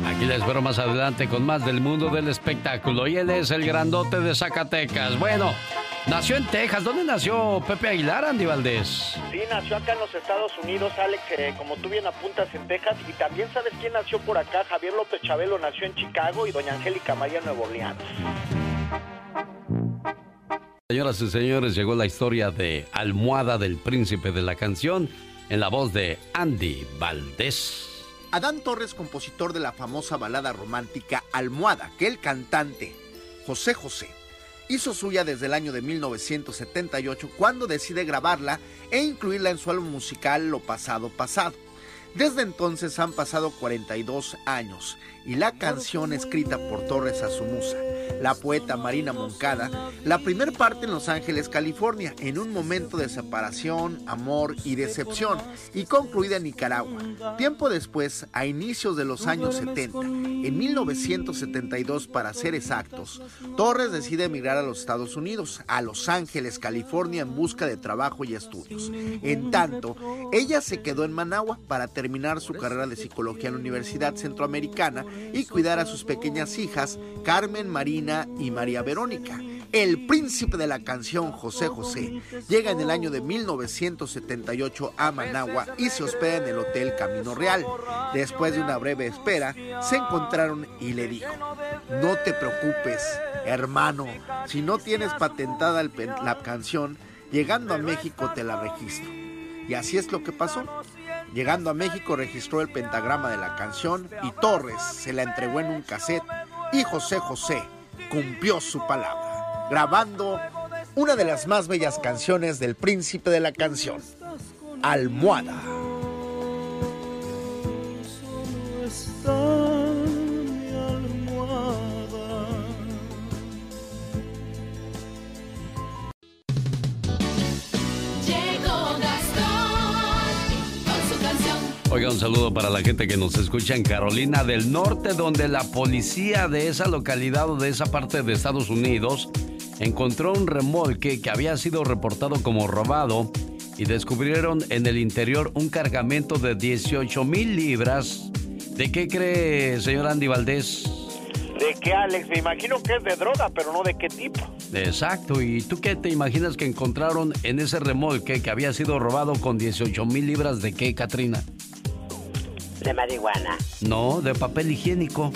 Aquí les espero más adelante con más del mundo del espectáculo. Y él es el grandote de Zacatecas. Bueno, nació en Texas. ¿Dónde nació Pepe Aguilar, Andy Valdés? Sí, nació acá en los Estados Unidos, Alex, como tú bien apuntas en Texas. Y también sabes quién nació por acá. Javier López Chabelo nació en Chicago y doña Angélica María Nuevo Orleans. Señoras y señores, llegó la historia de Almohada del Príncipe de la Canción en la voz de Andy Valdés. Adán Torres, compositor de la famosa balada romántica Almohada, que el cantante José José hizo suya desde el año de 1978 cuando decide grabarla e incluirla en su álbum musical Lo Pasado Pasado. Desde entonces han pasado 42 años y la canción escrita por Torres a su musa, la poeta Marina Moncada, la primer parte en Los Ángeles, California, en un momento de separación, amor y decepción, y concluida en Nicaragua. Tiempo después, a inicios de los años 70, en 1972 para ser exactos, Torres decide emigrar a los Estados Unidos, a Los Ángeles, California, en busca de trabajo y estudios. En tanto, ella se quedó en Managua para terminar su carrera de psicología en la Universidad Centroamericana y cuidar a sus pequeñas hijas, Carmen, Marina y María Verónica. El príncipe de la canción José José llega en el año de 1978 a Managua y se hospeda en el Hotel Camino Real. Después de una breve espera, se encontraron y le dijo, no te preocupes, hermano, si no tienes patentada la canción, llegando a México te la registro. Y así es lo que pasó. Llegando a México registró el pentagrama de la canción y Torres se la entregó en un cassette y José José cumplió su palabra, grabando una de las más bellas canciones del príncipe de la canción, Almohada. Oiga, un saludo para la gente que nos escucha en Carolina del Norte, donde la policía de esa localidad o de esa parte de Estados Unidos encontró un remolque que había sido reportado como robado y descubrieron en el interior un cargamento de 18 mil libras. ¿De qué cree, señor Andy Valdés? ¿De qué, Alex? Me imagino que es de droga, pero no de qué tipo. Exacto. ¿Y tú qué te imaginas que encontraron en ese remolque que había sido robado con 18 mil libras de qué, Katrina? De marihuana. No, de papel higiénico.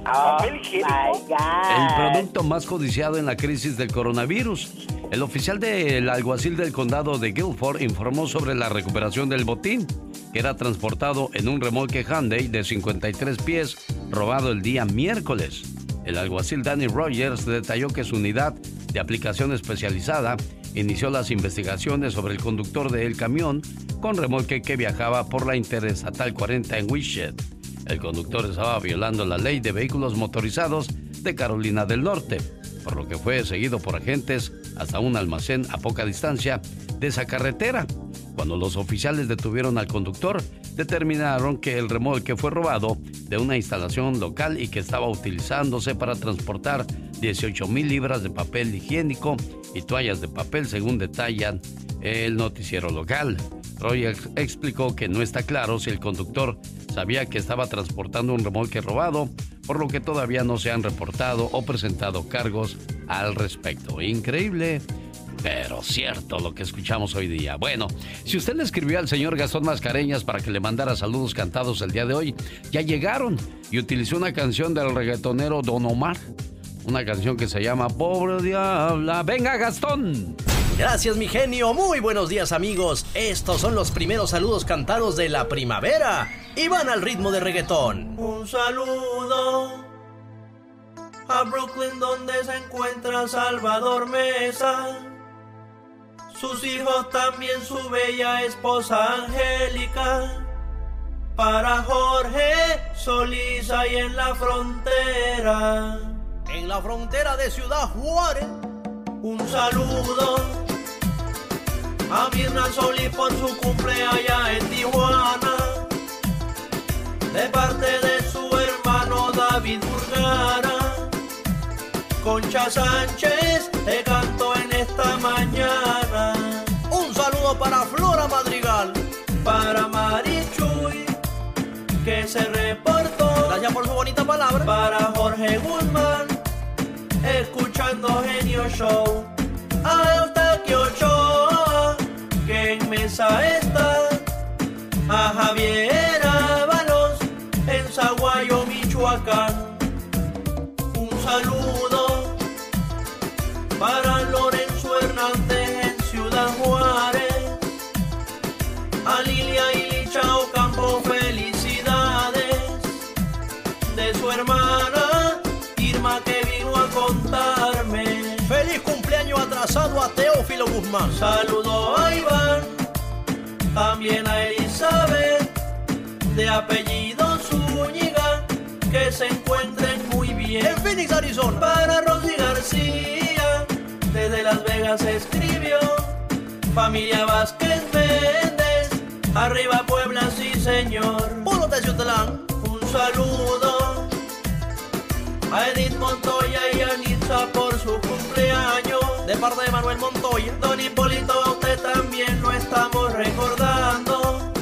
Oh, ¿Papel higiénico? El producto más codiciado en la crisis del coronavirus. El oficial del alguacil del condado de Guilford informó sobre la recuperación del botín, que era transportado en un remolque Hyundai de 53 pies, robado el día miércoles. El alguacil Danny Rogers detalló que su unidad de aplicación especializada inició las investigaciones sobre el conductor del camión con remolque que viajaba por la Interestatal 40 en Wished. El conductor estaba violando la ley de vehículos motorizados de Carolina del Norte por lo que fue seguido por agentes hasta un almacén a poca distancia de esa carretera. Cuando los oficiales detuvieron al conductor, determinaron que el remolque fue robado de una instalación local y que estaba utilizándose para transportar 18 mil libras de papel higiénico y toallas de papel, según detallan el noticiero local. Roy explicó que no está claro si el conductor sabía que estaba transportando un remolque robado por lo que todavía no se han reportado o presentado cargos al respecto. Increíble. Pero cierto lo que escuchamos hoy día. Bueno, si usted le escribió al señor Gastón Mascareñas para que le mandara saludos cantados el día de hoy, ya llegaron y utilizó una canción del reggaetonero Don Omar. Una canción que se llama Pobre Diabla. ¡Venga, Gastón! Gracias, mi genio. Muy buenos días, amigos. Estos son los primeros saludos cantados de la primavera y van al ritmo de reggaetón. Un saludo a Brooklyn donde se encuentra Salvador Mesa. Sus hijos también su bella esposa Angélica. Para Jorge Solís ahí en la frontera. En la frontera de Ciudad Juárez. Un saludo a Mirna Solís por su cumpleaños allá en Tijuana de parte de su hermano David Burgara. Concha Sánchez te canto en esta mañana. Un saludo para Flora Madrigal. Para Marichuy, que se reportó. Gracias por su bonita palabra. Para Jorge Guzmán, escuchando Genio Show. Guzmán. Saludo a Iván, también a Elizabeth, de apellido que se encuentren muy bien. En Phoenix, Arizona. Para Rosy García, desde Las Vegas escribió. Familia Vázquez Méndez, arriba Puebla, sí señor. Puro de Yutelán. Un saludo a Edith Montoya y a Anitza por su. De parte de Manuel Montoya. Don Hipólito, a usted también lo estamos recordando.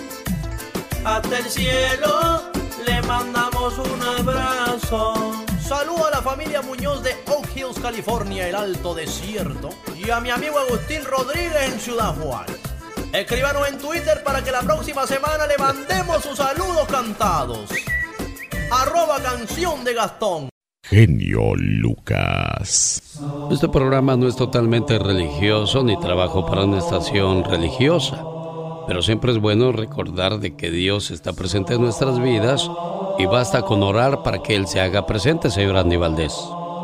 Hasta el cielo le mandamos un abrazo. Saludo a la familia Muñoz de Oak Hills, California, el Alto Desierto. Y a mi amigo Agustín Rodríguez en Ciudad Juárez. Escríbanos en Twitter para que la próxima semana le mandemos sus saludos cantados. Arroba canción de Gastón. Genio Lucas. Este programa no es totalmente religioso ni trabajo para una estación religiosa. Pero siempre es bueno recordar de que Dios está presente en nuestras vidas y basta con orar para que Él se haga presente, señor Andy Valdés.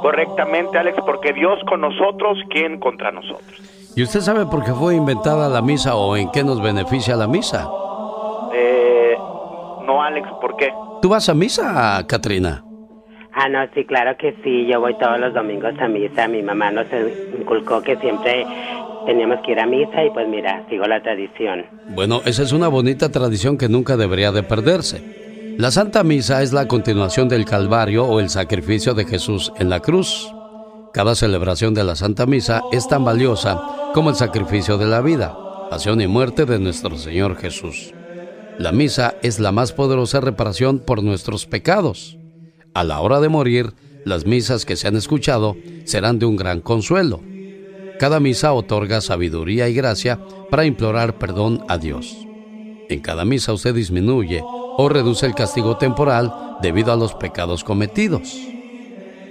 Correctamente, Alex, porque Dios con nosotros, ¿quién contra nosotros? ¿Y usted sabe por qué fue inventada la misa o en qué nos beneficia la misa? Eh, no, Alex, ¿por qué? ¿Tú vas a misa, Katrina? Ah, no, sí, claro que sí. Yo voy todos los domingos a misa. Mi mamá nos inculcó que siempre teníamos que ir a misa y pues mira, sigo la tradición. Bueno, esa es una bonita tradición que nunca debería de perderse. La Santa Misa es la continuación del Calvario o el sacrificio de Jesús en la cruz. Cada celebración de la Santa Misa es tan valiosa como el sacrificio de la vida, pasión y muerte de nuestro Señor Jesús. La misa es la más poderosa reparación por nuestros pecados. A la hora de morir, las misas que se han escuchado serán de un gran consuelo. Cada misa otorga sabiduría y gracia para implorar perdón a Dios. En cada misa usted disminuye o reduce el castigo temporal debido a los pecados cometidos.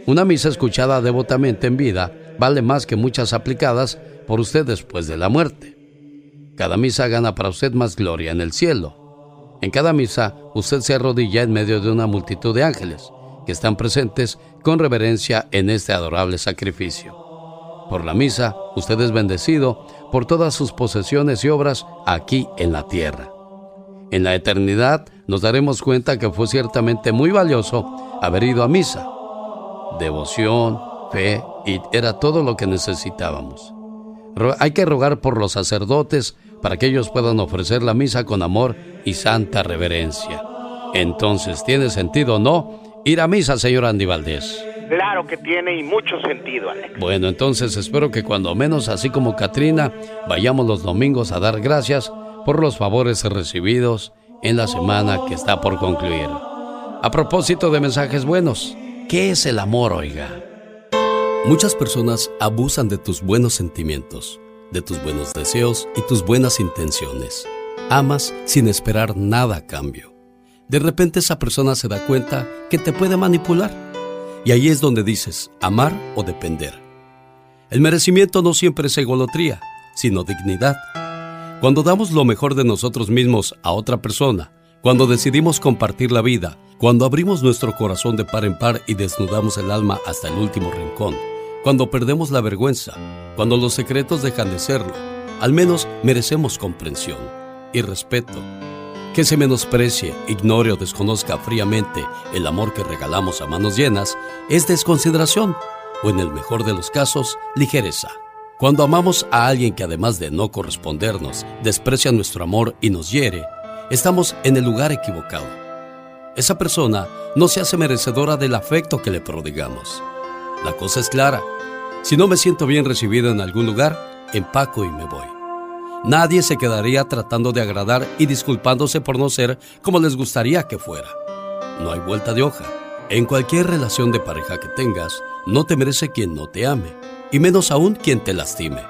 Una misa escuchada devotamente en vida vale más que muchas aplicadas por usted después de la muerte. Cada misa gana para usted más gloria en el cielo. En cada misa, usted se arrodilla en medio de una multitud de ángeles que están presentes con reverencia en este adorable sacrificio. Por la misa, usted es bendecido por todas sus posesiones y obras aquí en la tierra. En la eternidad nos daremos cuenta que fue ciertamente muy valioso haber ido a misa. Devoción, fe y era todo lo que necesitábamos. Hay que rogar por los sacerdotes para que ellos puedan ofrecer la misa con amor y santa reverencia. Entonces, ¿tiene sentido o no ir a misa, señor Andy Valdés? Claro que tiene y mucho sentido, Alex. Bueno, entonces espero que cuando menos, así como Katrina, vayamos los domingos a dar gracias por los favores recibidos en la semana que está por concluir. A propósito de mensajes buenos, ¿qué es el amor, oiga? Muchas personas abusan de tus buenos sentimientos de tus buenos deseos y tus buenas intenciones. Amas sin esperar nada a cambio. De repente esa persona se da cuenta que te puede manipular. Y ahí es donde dices amar o depender. El merecimiento no siempre es egolotría, sino dignidad. Cuando damos lo mejor de nosotros mismos a otra persona, cuando decidimos compartir la vida, cuando abrimos nuestro corazón de par en par y desnudamos el alma hasta el último rincón, cuando perdemos la vergüenza, cuando los secretos dejan de serlo, al menos merecemos comprensión y respeto. Que se menosprecie, ignore o desconozca fríamente el amor que regalamos a manos llenas es desconsideración o en el mejor de los casos, ligereza. Cuando amamos a alguien que además de no correspondernos, desprecia nuestro amor y nos hiere, estamos en el lugar equivocado. Esa persona no se hace merecedora del afecto que le prodigamos. La cosa es clara. Si no me siento bien recibido en algún lugar, empaco y me voy. Nadie se quedaría tratando de agradar y disculpándose por no ser como les gustaría que fuera. No hay vuelta de hoja. En cualquier relación de pareja que tengas, no te merece quien no te ame, y menos aún quien te lastime.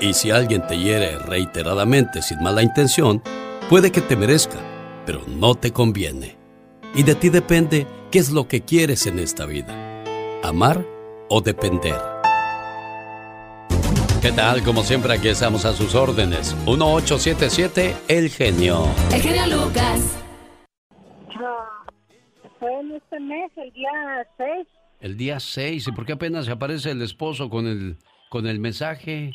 Y si alguien te hiere reiteradamente sin mala intención, puede que te merezca, pero no te conviene. Y de ti depende qué es lo que quieres en esta vida. Amar o depender. ¿Qué tal? Como siempre, aquí estamos a sus órdenes. 1877 El Genio. El Genio Lucas. fue en este mes, el día 6. El día 6. ¿Y por qué apenas se aparece el esposo con el, con el mensaje?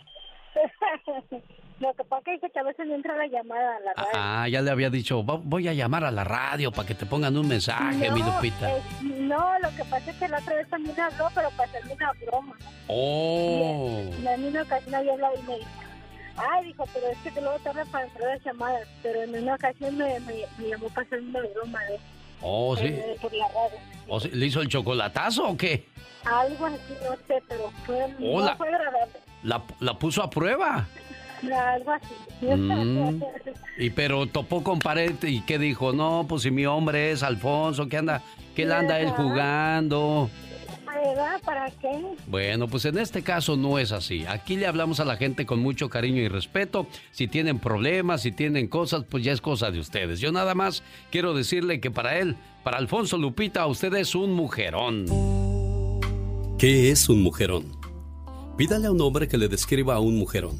Lo que pasa es que a veces no entra la llamada a la radio. Ah, ya le había dicho, voy a llamar a la radio para que te pongan un mensaje, mi Lupita. no, lo que pasa es que la otra vez también habló, pero para hacerme una broma. Oh. Y, en una ocasión había hablado y me dijo, ay, dijo, pero es que te luego tarda para entrar las llamadas. Pero en una ocasión me, me, llamó para hacerme una broma, ¿eh? Oh, sí. Eh, por la radio. ¿O ¿Le hizo el chocolatazo o qué? Algo así, no sé, pero fue, no fue agradable. La, la puso a prueba. Algo así. Mm. Y pero topó con pared y qué dijo, no, pues si mi hombre es Alfonso, ¿qué anda? ¿Qué le anda él jugando? ¿Para qué? Bueno, pues en este caso no es así. Aquí le hablamos a la gente con mucho cariño y respeto. Si tienen problemas, si tienen cosas, pues ya es cosa de ustedes. Yo nada más quiero decirle que para él, para Alfonso Lupita, usted es un mujerón. ¿Qué es un mujerón? Pídale a un hombre que le describa a un mujerón.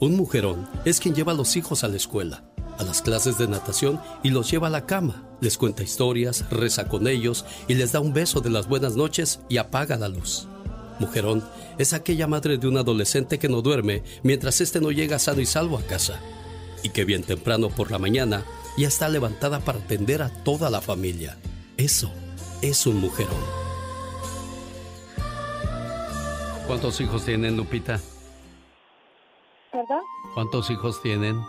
Un mujerón es quien lleva a los hijos a la escuela, a las clases de natación y los lleva a la cama, les cuenta historias, reza con ellos y les da un beso de las buenas noches y apaga la luz. Mujerón es aquella madre de un adolescente que no duerme mientras éste no llega sano y salvo a casa y que bien temprano por la mañana ya está levantada para atender a toda la familia. Eso es un mujerón. ¿Cuántos hijos tienen, Lupita? ¿Cuántos hijos tienen?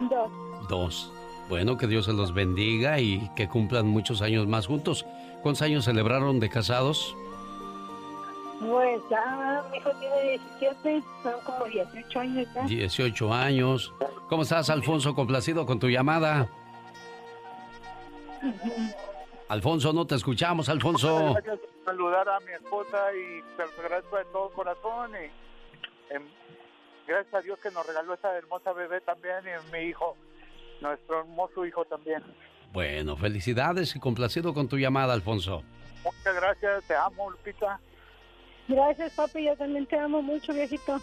Dos. Dos. Bueno, que Dios se los bendiga y que cumplan muchos años más juntos. ¿Cuántos años celebraron de casados? Pues ya, mi hijo tiene 17, son como 18 años ya. 18 años. ¿Cómo estás, Alfonso? Complacido con tu llamada. Alfonso, no te escuchamos, Alfonso. Gracias por saludar a mi esposa y te agradezco de todo corazón. Y, gracias a Dios que nos regaló esa hermosa bebé también y mi hijo, nuestro hermoso hijo también. Bueno, felicidades y complacido con tu llamada, Alfonso. Muchas gracias, te amo, Lupita. Gracias, papi. Yo también te amo mucho, viejito.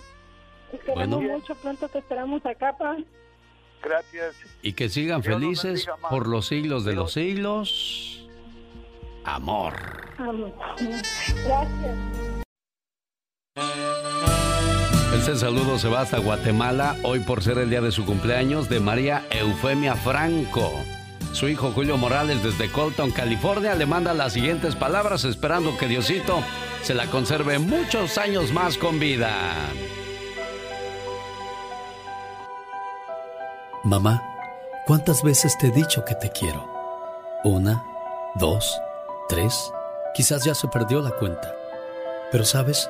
Te queremos mucho. Pronto te esperamos acá, pa. Gracias. Y que sigan felices por los siglos de los siglos. Amor. Amor. Gracias. Este saludo se va hasta Guatemala, hoy por ser el día de su cumpleaños de María Eufemia Franco. Su hijo Julio Morales desde Colton, California, le manda las siguientes palabras esperando que Diosito se la conserve muchos años más con vida. Mamá, ¿cuántas veces te he dicho que te quiero? Una, dos, tres, quizás ya se perdió la cuenta. Pero sabes,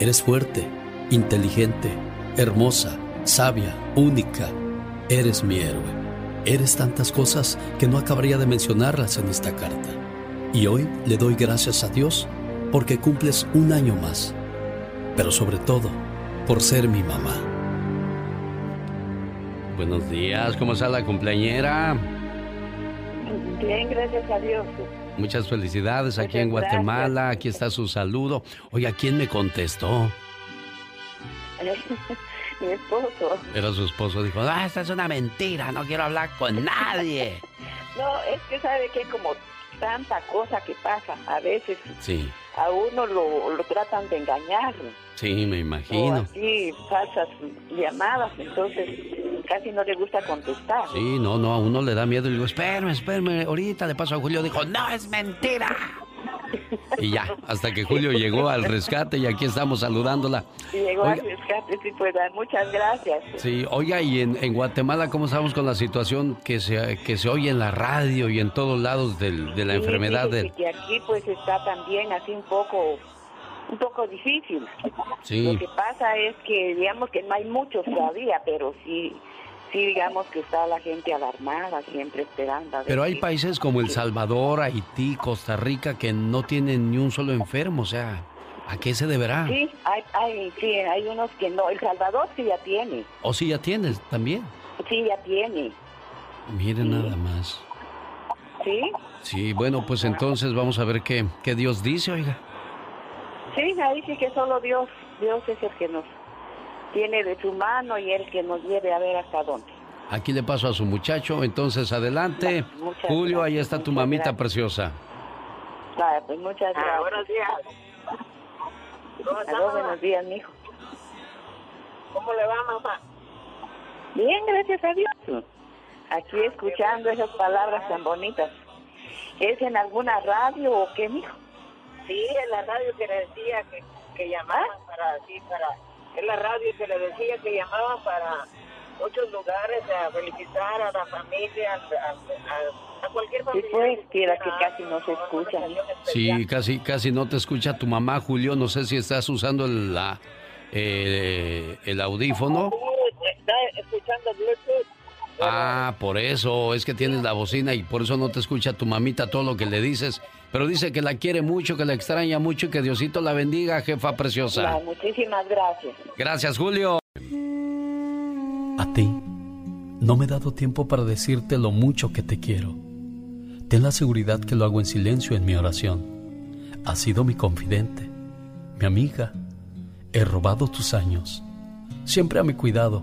eres fuerte, inteligente, hermosa, sabia, única. Eres mi héroe. Eres tantas cosas que no acabaría de mencionarlas en esta carta. Y hoy le doy gracias a Dios porque cumples un año más, pero sobre todo por ser mi mamá. Buenos días, ¿cómo está la cumpleañera? Bien, gracias a Dios. Muchas felicidades aquí en Guatemala, aquí está su saludo. Oye, ¿a quién me contestó? mi esposo. Era su esposo, dijo, ah, esta es una mentira, no quiero hablar con nadie. no, es que sabe que como tanta cosa que pasa. A veces sí. a uno lo, tratan de engañar. Sí, me imagino. Sí, falsas llamadas, entonces casi no le gusta contestar. Sí, no, no, a uno le da miedo y digo, espérame, espérame, ahorita le paso a Julio. Dijo, no, es mentira. Y ya, hasta que Julio llegó al rescate y aquí estamos saludándola. Llegó al rescate, sí, pues muchas gracias. Sí, oiga, y en, en, Guatemala, ¿cómo estamos con la situación que se, que se oye en la radio y en todos lados del, de la enfermedad? Del... Que aquí pues está también así un poco un poco difícil. Sí. Lo que pasa es que digamos que no hay muchos todavía, pero sí sí digamos que está la gente alarmada, siempre esperando. Pero hay países como El Salvador, Haití, Costa Rica que no tienen ni un solo enfermo, o sea, ¿a qué se deberá? Sí, hay, hay, sí, hay unos que no. El Salvador sí ya tiene. ¿O sí ya tienes también? Sí, ya tiene. Miren nada más. Sí. Sí, bueno, pues entonces vamos a ver qué, qué Dios dice, oiga. Sí, ahí sí que solo Dios, Dios es el que nos tiene de su mano y el que nos lleve a ver hasta dónde. Aquí le paso a su muchacho, entonces adelante. Julio, ahí está tu mamita preciosa. Vale, pues muchas Ah, gracias. buenos días. ¿Cómo está, Aló, mamá? buenos días, mijo. ¿Cómo le va, mamá? Bien, gracias a Dios. Aquí escuchando esas palabras tan bonitas. ¿Es en alguna radio o qué, mijo? Sí, en la radio que le decía que, que llamaban para, sí, para, es la radio que le decía que llamaban para muchos lugares a felicitar a la familia, a, a- a cualquier Sí, familia. pues, quiera que casi no se escucha. Sí, casi, casi no te escucha tu mamá, Julio. No sé si estás usando el, la, eh, el audífono. Está escuchando Bluetooth. Ah, por eso, es que tienes la bocina y por eso no te escucha tu mamita todo lo que le dices. Pero dice que la quiere mucho, que la extraña mucho y que Diosito la bendiga, jefa preciosa. Muchísimas gracias. Gracias, Julio. A ti, no me he dado tiempo para decirte lo mucho que te quiero. Ten la seguridad que lo hago en silencio en mi oración. Has sido mi confidente, mi amiga. He robado tus años, siempre a mi cuidado.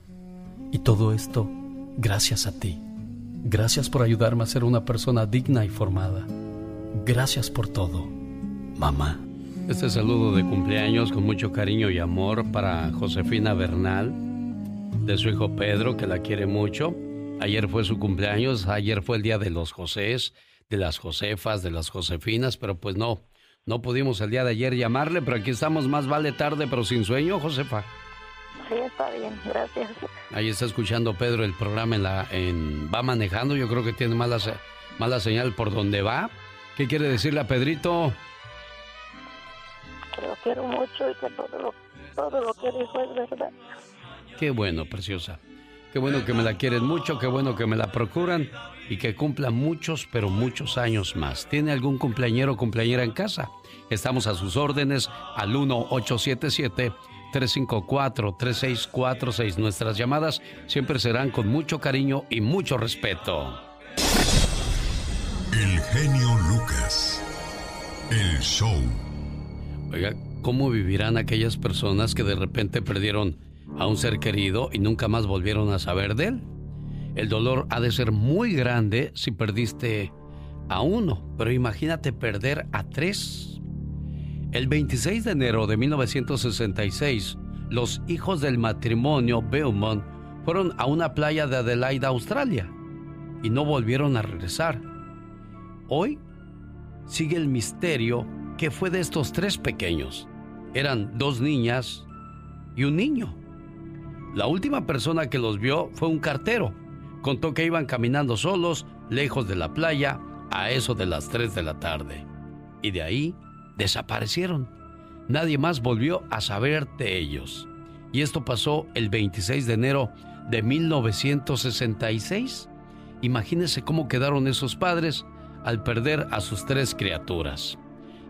Y todo esto gracias a ti. Gracias por ayudarme a ser una persona digna y formada. Gracias por todo, mamá. Este saludo de cumpleaños con mucho cariño y amor para Josefina Bernal, de su hijo Pedro, que la quiere mucho. Ayer fue su cumpleaños, ayer fue el día de los Josés, de las Josefas, de las Josefinas, pero pues no, no pudimos el día de ayer llamarle, pero aquí estamos, más vale tarde, pero sin sueño, Josefa. Sí, está bien, gracias. Ahí está escuchando Pedro el programa en la, en, va manejando, yo creo que tiene mala, mala señal por donde va. ¿Qué quiere decirle a Pedrito? Que lo quiero mucho y que todo lo, todo lo que dijo es verdad. Qué bueno, preciosa. Qué bueno que me la quieren mucho, qué bueno que me la procuran y que cumpla muchos, pero muchos años más. ¿Tiene algún cumpleañero o cumpleañera en casa? Estamos a sus órdenes al 1877-354-3646. Nuestras llamadas siempre serán con mucho cariño y mucho respeto. El genio Lucas. El show. Oiga, ¿cómo vivirán aquellas personas que de repente perdieron a un ser querido y nunca más volvieron a saber de él? El dolor ha de ser muy grande si perdiste a uno, pero imagínate perder a tres. El 26 de enero de 1966, los hijos del matrimonio Beaumont fueron a una playa de Adelaida, Australia, y no volvieron a regresar. Hoy sigue el misterio que fue de estos tres pequeños. Eran dos niñas y un niño. La última persona que los vio fue un cartero. Contó que iban caminando solos, lejos de la playa, a eso de las 3 de la tarde. Y de ahí desaparecieron. Nadie más volvió a saber de ellos. Y esto pasó el 26 de enero de 1966. Imagínense cómo quedaron esos padres al perder a sus tres criaturas.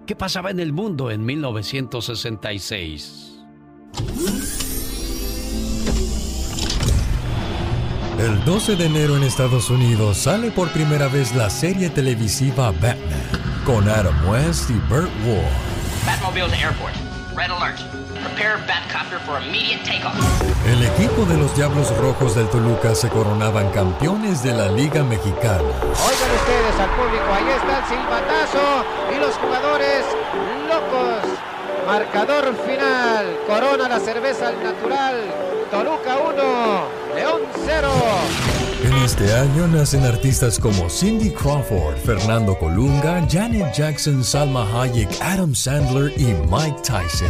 ¿Qué pasaba en el mundo en 1966? El 12 de enero en Estados Unidos sale por primera vez la serie televisiva Batman con Adam West y Burt Ward. Batmobile to airport. Red alert. Prepare Batcopter for immediate takeoff. El equipo de los Diablos Rojos del Toluca se coronaban campeones de la Liga Mexicana. Oigan ustedes al público, ahí está el silbatazo y los jugadores locos. Marcador final, corona la cerveza al natural. Toluca 1, León 0. En este año nacen artistas como Cindy Crawford, Fernando Colunga, Janet Jackson, Salma Hayek, Adam Sandler y Mike Tyson.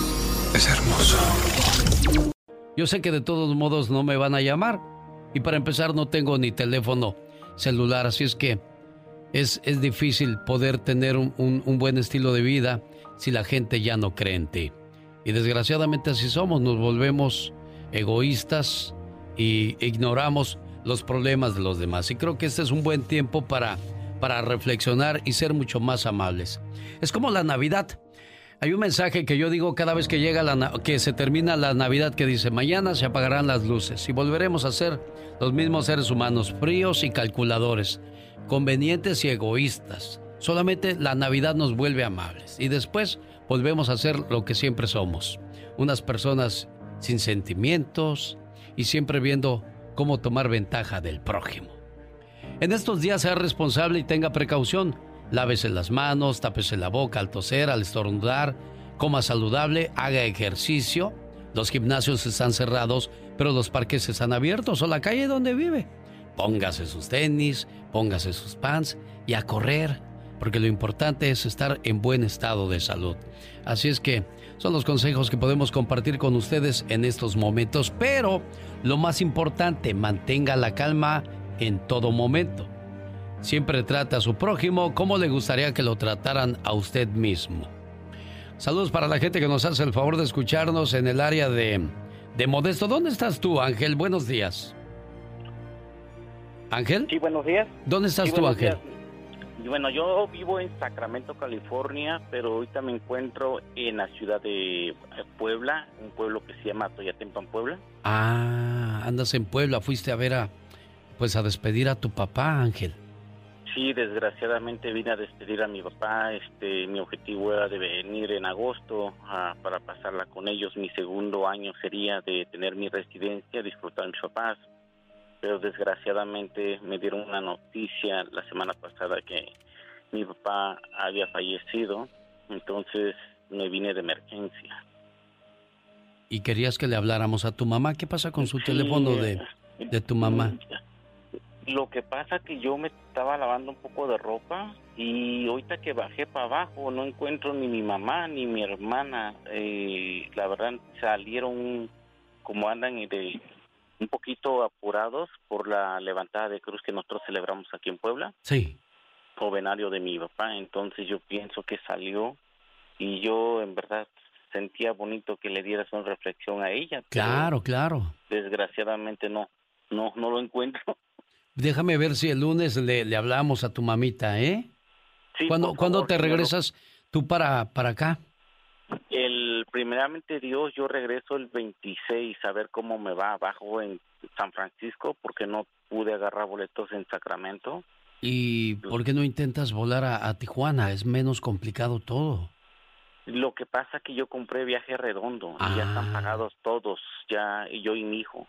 Es hermoso. Yo sé que de todos modos no me van a llamar. Y para empezar no tengo ni teléfono celular, así es que es, es difícil poder tener un, un buen estilo de vida si la gente ya no cree en ti. Y desgraciadamente así somos, nos volvemos egoístas y ignoramos los problemas de los demás. Y creo que este es un buen tiempo para, para reflexionar y ser mucho más amables. Es como la Navidad. Hay un mensaje que yo digo cada vez que llega la que se termina la Navidad que dice mañana se apagarán las luces y volveremos a ser los mismos seres humanos fríos y calculadores, convenientes y egoístas. Solamente la Navidad nos vuelve amables y después volvemos a ser lo que siempre somos, unas personas sin sentimientos y siempre viendo cómo tomar ventaja del prójimo. En estos días sea responsable y tenga precaución. Lávese las manos, tápese la boca al toser, al estornudar, coma saludable, haga ejercicio. Los gimnasios están cerrados, pero los parques están abiertos o la calle donde vive. Póngase sus tenis, póngase sus pants y a correr, porque lo importante es estar en buen estado de salud. Así es que son los consejos que podemos compartir con ustedes en estos momentos, pero lo más importante, mantenga la calma en todo momento. Siempre trate a su prójimo como le gustaría que lo trataran a usted mismo. Saludos para la gente que nos hace el favor de escucharnos en el área de, de Modesto. ¿Dónde estás tú, Ángel? Buenos días. ¿Ángel? Sí, buenos días. ¿Dónde estás tú, Ángel? Bueno, yo vivo en Sacramento, California, pero ahorita me encuentro en la ciudad de eh, Puebla, un pueblo que se llama Toyatempan, Puebla. Ah, andas en Puebla, fuiste a ver a, pues a despedir a tu papá, Ángel. Sí, desgraciadamente vine a despedir a mi papá. Este, mi objetivo era de venir en agosto para pasarla con ellos. Mi segundo año sería de tener mi residencia, disfrutar mis papás pero desgraciadamente me dieron una noticia la semana pasada que mi papá había fallecido, entonces me vine de emergencia. ¿Y querías que le habláramos a tu mamá? ¿Qué pasa con su teléfono de, de tu mamá? Lo que pasa que yo me estaba lavando un poco de ropa y ahorita que bajé para abajo no encuentro ni mi mamá ni mi hermana. Eh, la verdad salieron como andan de un poquito apurados por la levantada de cruz que nosotros celebramos aquí en Puebla. Sí. Jovenario de mi papá, entonces yo pienso que salió y yo en verdad sentía bonito que le dieras una reflexión a ella. Claro, claro. Desgraciadamente no, no, no lo encuentro. Déjame ver si el lunes le, le hablamos a tu mamita, ¿eh? Sí, ¿Cuándo, te regresas tú para, para acá? El primeramente Dios, yo regreso el 26 a ver cómo me va abajo en San Francisco porque no pude agarrar boletos en Sacramento. ¿Y por qué no intentas volar a, Tijuana? Es menos complicado todo. Lo que pasa que yo compré viaje redondo y ya están ah. pagados todos, ya yo y mi hijo.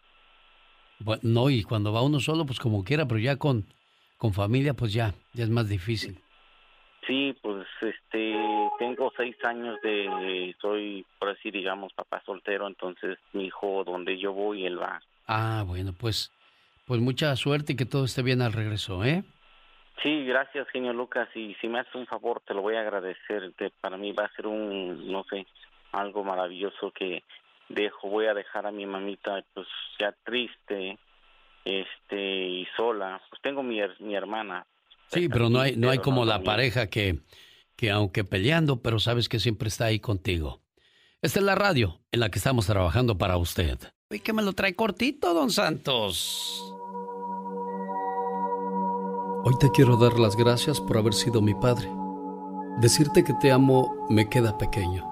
Bueno, no, y cuando va uno solo, pues como quiera, pero ya con, con familia, pues ya, ya es más difícil. Sí, pues este, tengo seis años de, soy, por así digamos, papá soltero, entonces mi hijo, donde yo voy, él va. Ah, bueno, pues, pues mucha suerte y que todo esté bien al regreso, ¿eh? Sí, gracias, genio Lucas, y si me haces un favor, te lo voy a agradecer, para mí va a ser un, no sé, algo maravilloso que dejo, voy a dejar a mi mamita, pues ya triste, este, y sola, pues tengo mi, mi hermana, Sí, pero no hay, no hay como la pareja que, que aunque peleando, pero sabes que siempre está ahí contigo. Esta es la radio en la que estamos trabajando para usted. Y que me lo trae cortito, don Santos. Hoy te quiero dar las gracias por haber sido mi padre. Decirte que te amo me queda pequeño.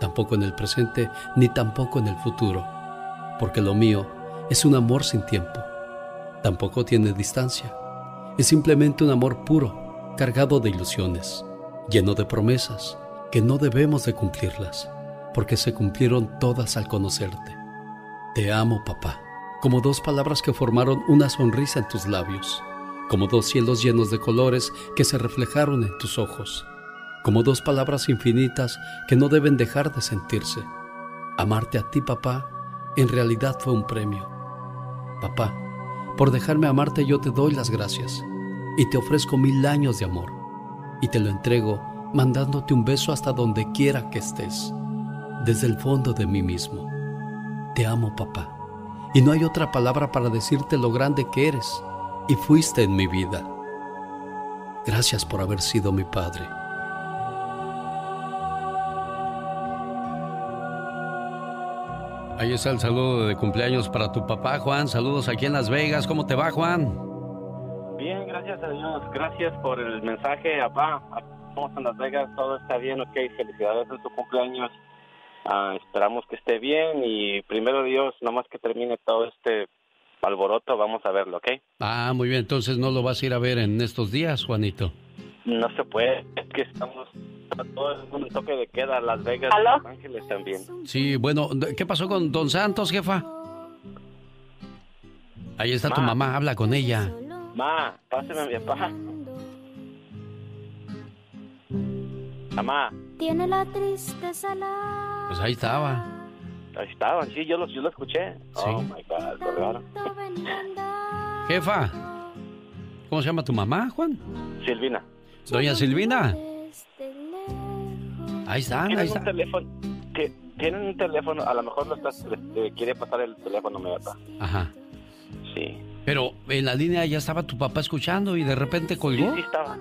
tampoco en el presente, ni tampoco en el futuro, porque lo mío es un amor sin tiempo. Tampoco tiene distancia. Es simplemente un amor puro, cargado de ilusiones, lleno de promesas que no debemos de cumplirlas, porque se cumplieron todas al conocerte. Te amo, papá, como dos palabras que formaron una sonrisa en tus labios como dos cielos llenos de colores que se reflejaron en tus ojos, como dos palabras infinitas que no deben dejar de sentirse. Amarte a ti, papá, en realidad fue un premio. Papá, por dejarme amarte yo te doy las gracias y te ofrezco mil años de amor y te lo entrego mandándote un beso hasta donde quiera que estés, desde el fondo de mí mismo. Te amo, papá, y no hay otra palabra para decirte lo grande que eres y fuiste en mi vida. Gracias por haber sido mi padre. Ahí está el saludo de cumpleaños para tu papá, Juan. Saludos aquí en Las Vegas. ¿Cómo te va, Juan? Bien, gracias a Dios. Gracias por el mensaje, papá. Estamos en Las Vegas, todo está bien, ok. Felicidades en tu cumpleaños. Ah, esperamos que esté bien y primero Dios, nomás que termine todo este alboroto, vamos a verlo, ¿ok? Ah, muy bien, entonces no lo vas a ir a ver en estos días, Juanito. No se puede, es que estamos todo un toque de queda, Las Vegas Los Ángeles también. Sí, bueno, ¿qué pasó con Don Santos, jefa? Ahí está tu mamá, habla con ella. Ma, pásame a mi papá. Mamá. Tiene la tristeza Pues ahí estaba. Ahí estaban, sí, yo lo, yo lo escuché. Oh my God, Jefa, ¿cómo se llama tu mamá, Juan? Silvina. Doña Silvina. Ahí están, ahí están. teléfono, tienen un teléfono, a lo mejor lo estás, quiere pasar el teléfono, me verdad. Ajá. Sí. Pero en la línea ya estaba tu papá escuchando y de repente colgó. Sí, sí estaba.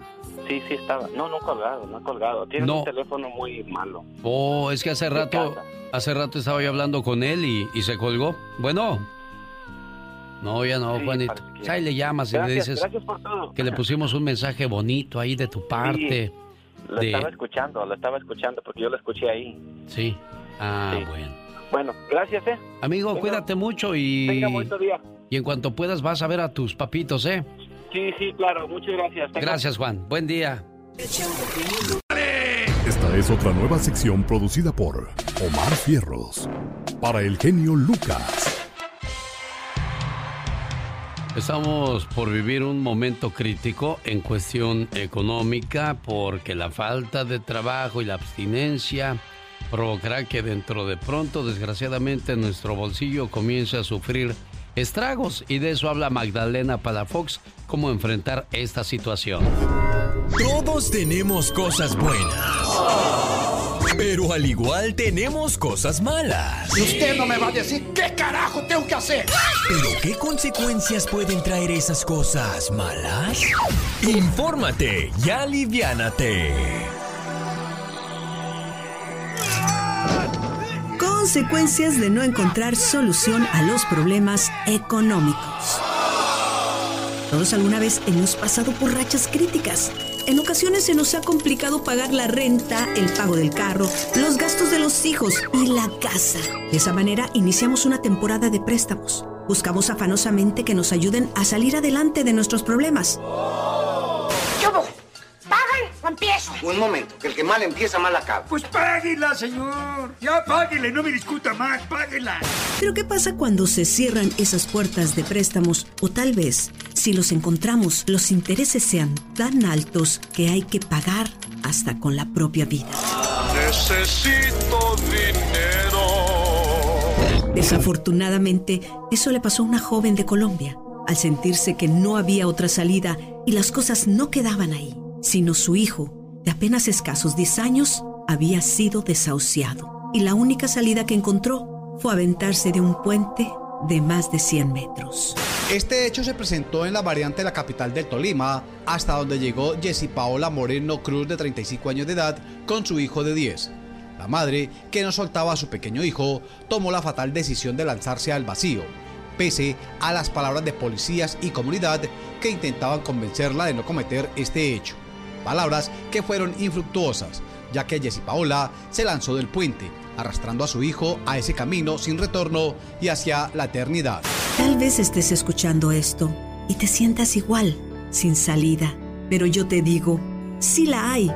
Sí, sí estaba. No, no colgado, no colgado. Tiene un teléfono muy malo. Oh, es que hace rato, hace rato estaba yo hablando con él y, se colgó. Bueno. No, ya no, Juanito. Ahí le llamas y le dices que le pusimos un mensaje bonito ahí de tu parte. lo estaba escuchando, lo estaba escuchando porque yo lo escuché ahí. Sí. Ah, bueno. Bueno, gracias, eh. Amigo, cuídate mucho y... Tenga buen día. Y en cuanto puedas vas a ver a tus papitos, ¿eh? Sí, sí, claro. Muchas gracias. Gracias, Juan. Buen día. Esta es otra nueva sección producida por Omar Fierros. Para el genio Lucas. Estamos por vivir un momento crítico en cuestión económica porque la falta de trabajo y la abstinencia provocará que dentro de pronto, desgraciadamente, nuestro bolsillo comience a sufrir estragos y de eso habla Magdalena Palafox, cómo enfrentar esta situación. Todos tenemos cosas buenas. Pero al igual tenemos cosas malas. Y usted no me va a decir qué carajo tengo que hacer. Pero ¿qué consecuencias pueden traer esas cosas malas? Infórmate y aliviánate. consecuencias de no encontrar solución a los problemas económicos. Todos alguna vez hemos pasado por rachas críticas. En ocasiones se nos ha complicado pagar la renta, el pago del carro, los gastos de los hijos y la casa. De esa manera iniciamos una temporada de préstamos. Buscamos afanosamente que nos ayuden a salir adelante de nuestros problemas. Empiezo. Un momento, que el que mal empieza, mal acaba. Pues páguela, señor. Ya páguela, no me discuta más, páguela. Pero ¿qué pasa cuando se cierran esas puertas de préstamos? O tal vez, si los encontramos, los intereses sean tan altos que hay que pagar hasta con la propia vida. Necesito dinero. Desafortunadamente, eso le pasó a una joven de Colombia. Al sentirse que no había otra salida y las cosas no quedaban ahí, sino su hijo, de apenas escasos 10 años, había sido desahuciado. Y la única salida que encontró fue aventarse de un puente de más de 100 metros. Este hecho se presentó en la variante de la capital del Tolima, hasta donde llegó Jessie Paola Moreno Cruz de 35 años de edad con su hijo de 10. La madre, que no soltaba a su pequeño hijo, tomó la fatal decisión de lanzarse al vacío, pese a las palabras de policías y comunidad que intentaban convencerla de no cometer este hecho. Palabras que fueron infructuosas, ya que Jessie Paola se lanzó del puente, arrastrando a su hijo a ese camino sin retorno y hacia la eternidad. Tal vez estés escuchando esto y te sientas igual, sin salida, pero yo te digo, sí la hay.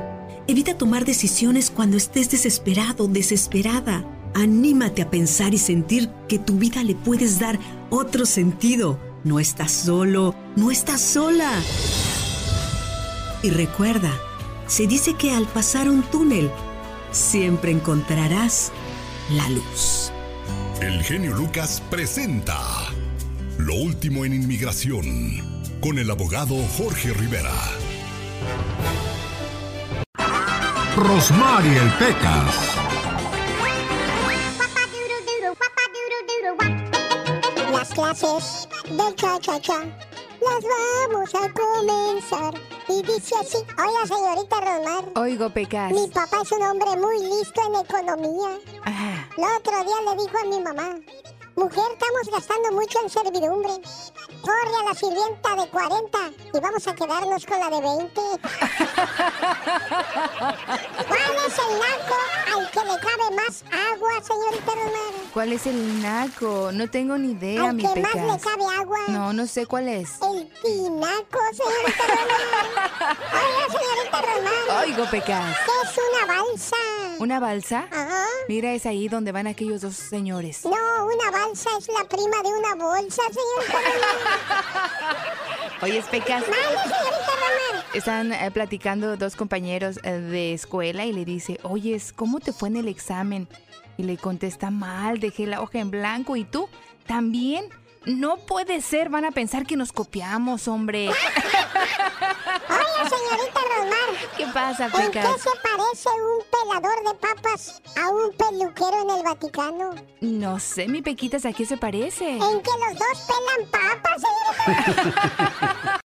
Evita tomar decisiones cuando estés desesperado, desesperada. Anímate a pensar y sentir que tu vida le puedes dar otro sentido. No estás solo, no estás sola. Y recuerda, se dice que al pasar un túnel, siempre encontrarás la luz. El genio Lucas presenta Lo último en inmigración con el abogado Jorge Rivera. Rosmarie Pecas. Las clases del cha-cha-cha las vamos a comenzar. Y dice así, oiga señorita Rosmar. Oigo, Pecas. Mi papá es un hombre muy listo en economía. El otro día le dijo a mi mamá, mujer, estamos gastando mucho en servidumbre. Corre a la sirvienta de 40 y vamos a quedarnos con la de 20. ¿Cuál es el naco al que le cabe más agua, señorita Romero? ¿Cuál es el naco? No tengo ni idea, ¿Al mi que más le cabe agua? No, no sé cuál es. El tinaco, señorita Romero. Oiga, señorita Romero. Oigo, Pecas. ¿Qué es una balsa? ¿Una balsa? Ajá. Mira, es ahí donde van aquellos dos señores. No, una balsa es la prima de una bolsa, señorita Romero. Oye, Pecas. Mande, señorita. Están eh, platicando dos compañeros eh, de escuela y le dice, oye, ¿cómo te fue en el examen? Y le contesta, mal, dejé la hoja en blanco. ¿Y tú? ¿También? No puede ser, van a pensar que nos copiamos, hombre. Señorita Rosmar. ¿Qué pasa, ¿En qué Pecas? se parece un pelador de papas a un peluquero en el Vaticano? No sé, mi Pequitas, ¿a qué se parece? En que los dos pelan papas, señorita.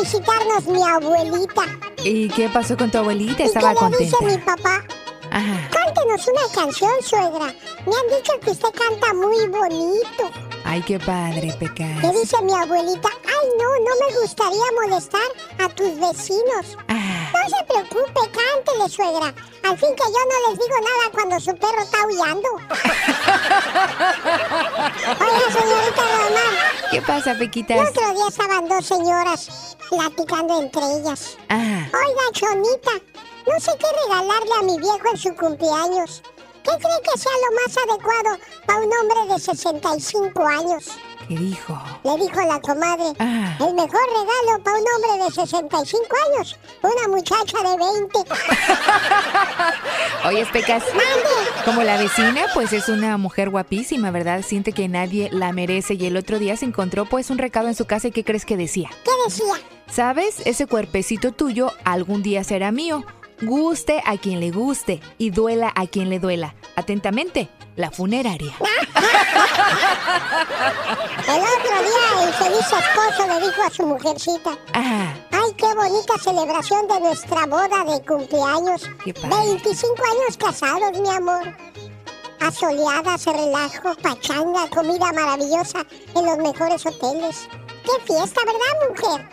Visitarnos mi abuelita. ¿Y qué pasó con tu abuelita? ¿Y Estaba qué le dice contenta. mi papá? Ajá. Cántenos una canción, suegra. Me han dicho que usted canta muy bonito. Ay, qué padre, ¿Qué Pecas. dice mi abuelita? Ay, no, no me gustaría molestar a tus vecinos. No se preocupe, cántele, suegra. Al fin que yo no les digo nada cuando su perro está aullando. Oiga, señorita Román, ¿Qué pasa, el Pequitas? otro día estaban dos señoras platicando entre ellas. Oiga, Chonita, no sé qué regalarle a mi viejo en su cumpleaños. ¿Qué cree que sea lo más adecuado para un hombre de 65 años? ¿Qué dijo? Le dijo la comadre, Ah. el mejor regalo para un hombre de 65 años, una muchacha de 20. Oye, Pecas. Como la vecina, pues es una mujer guapísima, ¿verdad? Siente que nadie la merece y el otro día se encontró pues un recado en su casa y ¿qué crees que decía? ¿Qué decía? ¿Sabes? Ese cuerpecito tuyo algún día será mío. Guste a quien le guste y duela a quien le duela. Atentamente, la funeraria. El otro día el feliz esposo le dijo a su mujercita, Ah, ay, qué bonita celebración de nuestra boda de cumpleaños. Qué padre. 25 años casados, mi amor. Asoleadas, relajo, pachanga, comida maravillosa en los mejores hoteles. ¡Qué fiesta, verdad, mujer!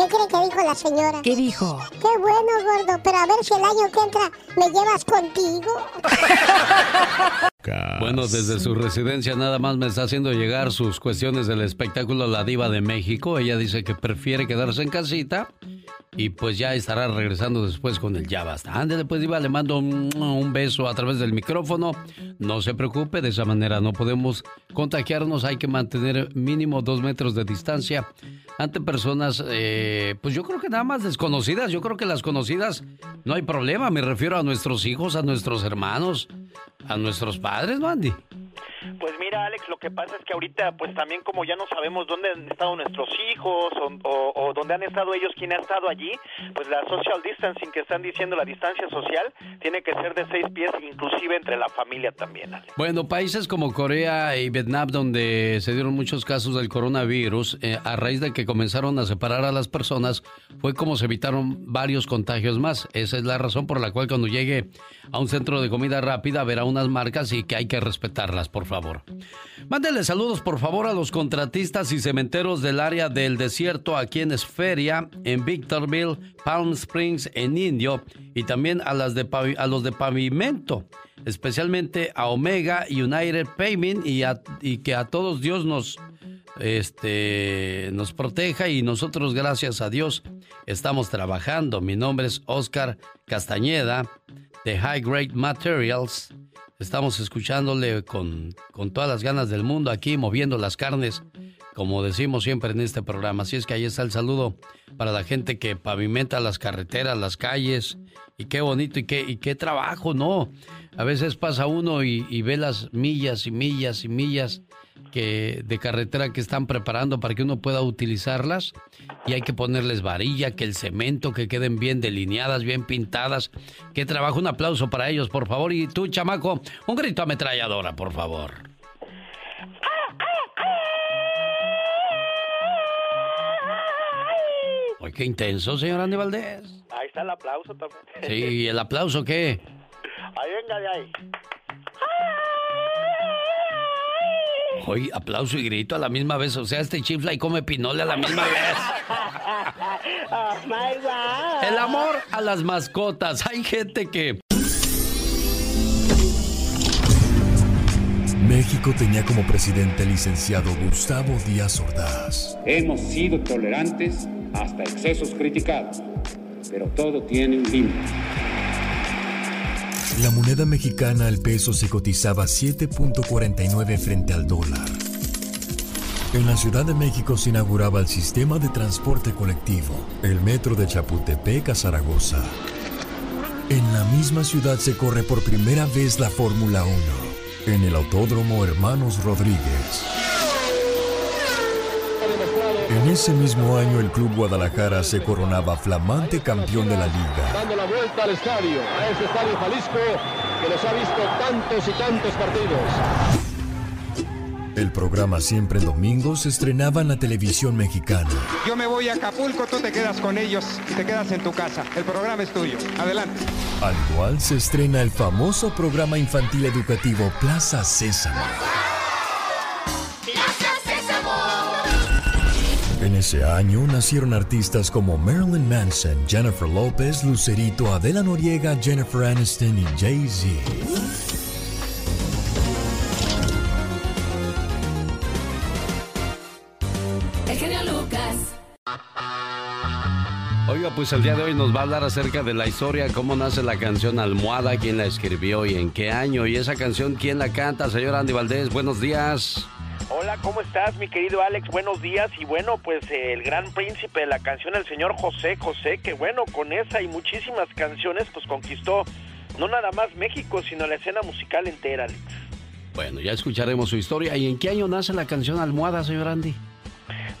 ¿Qué cree que dijo la señora? ¿qué dijo? Qué bueno, gordo, pero a ver si el año que entra me llevas contigo. Bueno, desde su residencia nada más me está haciendo llegar sus cuestiones del espectáculo La Diva de México. Ella dice que prefiere quedarse en casita y pues ya estará regresando después con el ya basta. Ándale, pues Diva, le mando un, un beso a través del micrófono. No se preocupe, de esa manera no podemos contagiarnos. Hay que mantener mínimo dos metros de distancia ante personas, eh, pues yo creo que nada más desconocidas. Yo creo que las conocidas no hay problema. Me refiero a nuestros hijos, a nuestros hermanos, a nuestros padres, ¿no, Andy? Pues mira, Alex, lo que pasa es que ahorita, pues también como ya no sabemos dónde han estado nuestros hijos o, o, dónde han estado ellos, quién ha estado allí, pues la social distancing que están diciendo, la distancia social, tiene que ser de seis pies, inclusive entre la familia también. Alex. Bueno, países como Corea y Vietnam, donde se dieron muchos casos del coronavirus, eh, a raíz de que comenzaron a separar a las personas, fue como se evitaron varios contagios más. Esa es la razón por la cual cuando llegue a un centro de comida rápida verá unas marcas y que hay que respetarlas, por favor. Mándenle saludos, por favor, a los contratistas y cementeros del área del desierto aquí en Esferia, en Victorville, Palm Springs, en Indio, y también a, las de, los de pavimento, especialmente a Omega United Payment y, y que a todos Dios nos este, nos proteja y nosotros, gracias a Dios, estamos trabajando. Mi nombre es Oscar Castañeda de High Grade Materials. Estamos escuchándole con, con todas las ganas del mundo aquí, moviendo las carnes, como decimos siempre en este programa. Así es que ahí está el saludo para la gente que pavimenta las carreteras, las calles. Y qué bonito y qué, y qué trabajo, ¿no? A veces pasa uno y, y ve las millas y millas y millas que de carretera que están preparando para que uno pueda utilizarlas y hay que ponerles varilla, que el cemento, que queden bien delineadas, bien pintadas. Qué trabajo, un aplauso para ellos, por favor. Y tú, chamaco, un grito ametralladora, por favor. Ay, qué intenso, señor Andy Valdés. Ahí está el aplauso también. Sí, ¿y el aplauso qué? Ahí venga de ahí. Hoy aplauso y grito a la misma vez. O sea, este chifla y come pinole a la misma vez. Oh, El amor a las mascotas. Hay gente que. México tenía como presidente el licenciado Gustavo Díaz Ordaz. Hemos sido tolerantes hasta excesos criticados, pero todo tiene un límite. La moneda mexicana al peso se cotizaba 7.49 frente al dólar. En la Ciudad de México se inauguraba el sistema de transporte colectivo, el metro de Chapultepec a Zaragoza. En la misma ciudad se corre por primera vez la Fórmula 1, en el Autódromo Hermanos Rodríguez. En ese mismo año el Club Guadalajara se coronaba flamante campeón de la liga. Dando la vuelta al estadio, a ese estadio Jalisco que los ha visto tantos y tantos partidos. El programa Siempre en Domingo se estrenaba en la televisión mexicana. Yo me voy a Acapulco, tú te quedas con ellos y te quedas en tu casa. El programa es tuyo. Adelante. Al igual se estrena el famoso programa infantil educativo Plaza Sésamo. Ese año nacieron artistas como Marilyn Manson, Jennifer Lopez, Lucerito, Adela Noriega, Jennifer Aniston y Jay-Z. Oiga, pues el día de hoy nos va a hablar acerca de la historia, cómo nace la canción Almohada, quién la escribió y en qué año. Y esa canción, quién la canta, señor Andy Valdés. Buenos días. Hola, ¿cómo estás, mi querido Alex? Buenos días. Y bueno, pues el gran príncipe de la canción, el señor José José, que bueno, con esa y muchísimas canciones, pues conquistó no nada más México, sino la escena musical entera, Alex. Bueno, ya escucharemos su historia. ¿Y en qué año nace la canción Almohada, señor Andy?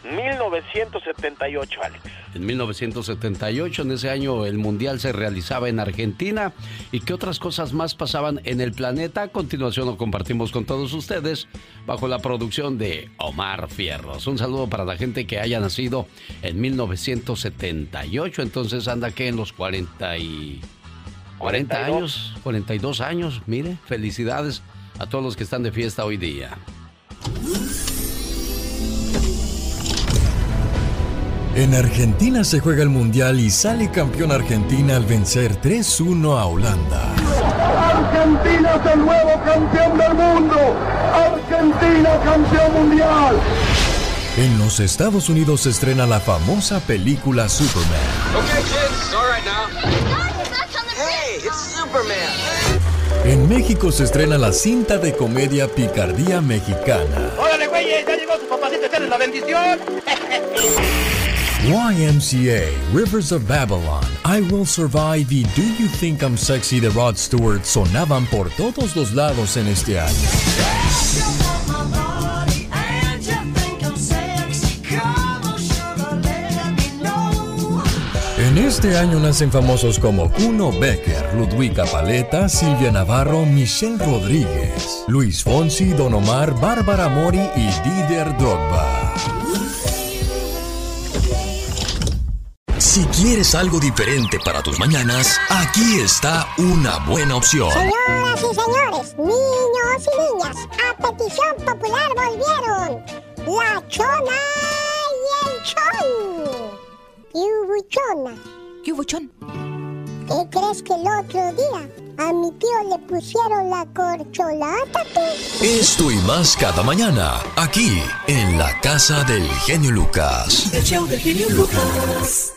1978, Alex. En 1978, en ese año, el Mundial se realizaba en Argentina. ¿Y qué otras cosas más pasaban en el planeta? A continuación lo compartimos con todos ustedes bajo la producción de Omar Fierros. Un saludo para la gente que haya nacido en 1978. Entonces anda que en los 40 y... 40 años, 42 años, mire, felicidades a todos los que están de fiesta hoy día. En Argentina se juega el Mundial y sale campeón Argentina al vencer 3-1 a Holanda. Argentina es el nuevo campeón del mundo. Argentina campeón mundial. En los Estados Unidos se estrena la famosa película Superman. Okay, kids, all right now. Hey, it's Superman. En México se estrena la cinta de comedia Picardía Mexicana. Órale, güeyes, ya llegó su papacito, la bendición. YMCA, Rivers of Babylon, I Will Survive y Do You Think I'm Sexy de Rod Stewart sonaban por todos los lados en este año. En este año nacen famosos como Kuno Becker, Ludwika Paleta, Silvia Navarro, Michelle Rodríguez, Luis Fonsi, Don Omar, Bárbara Mori y Didier Drogba. Si quieres algo diferente para tus mañanas, aquí está una buena opción. Señoras y señores, niños y niñas, a petición popular volvieron la chona y el chon. Yubuchona. Yubuchón. ¿Qué crees que el otro día a mi tío le pusieron la corcholata? Esto y más cada mañana, aquí en la casa del genio Lucas. El show del genio Lucas.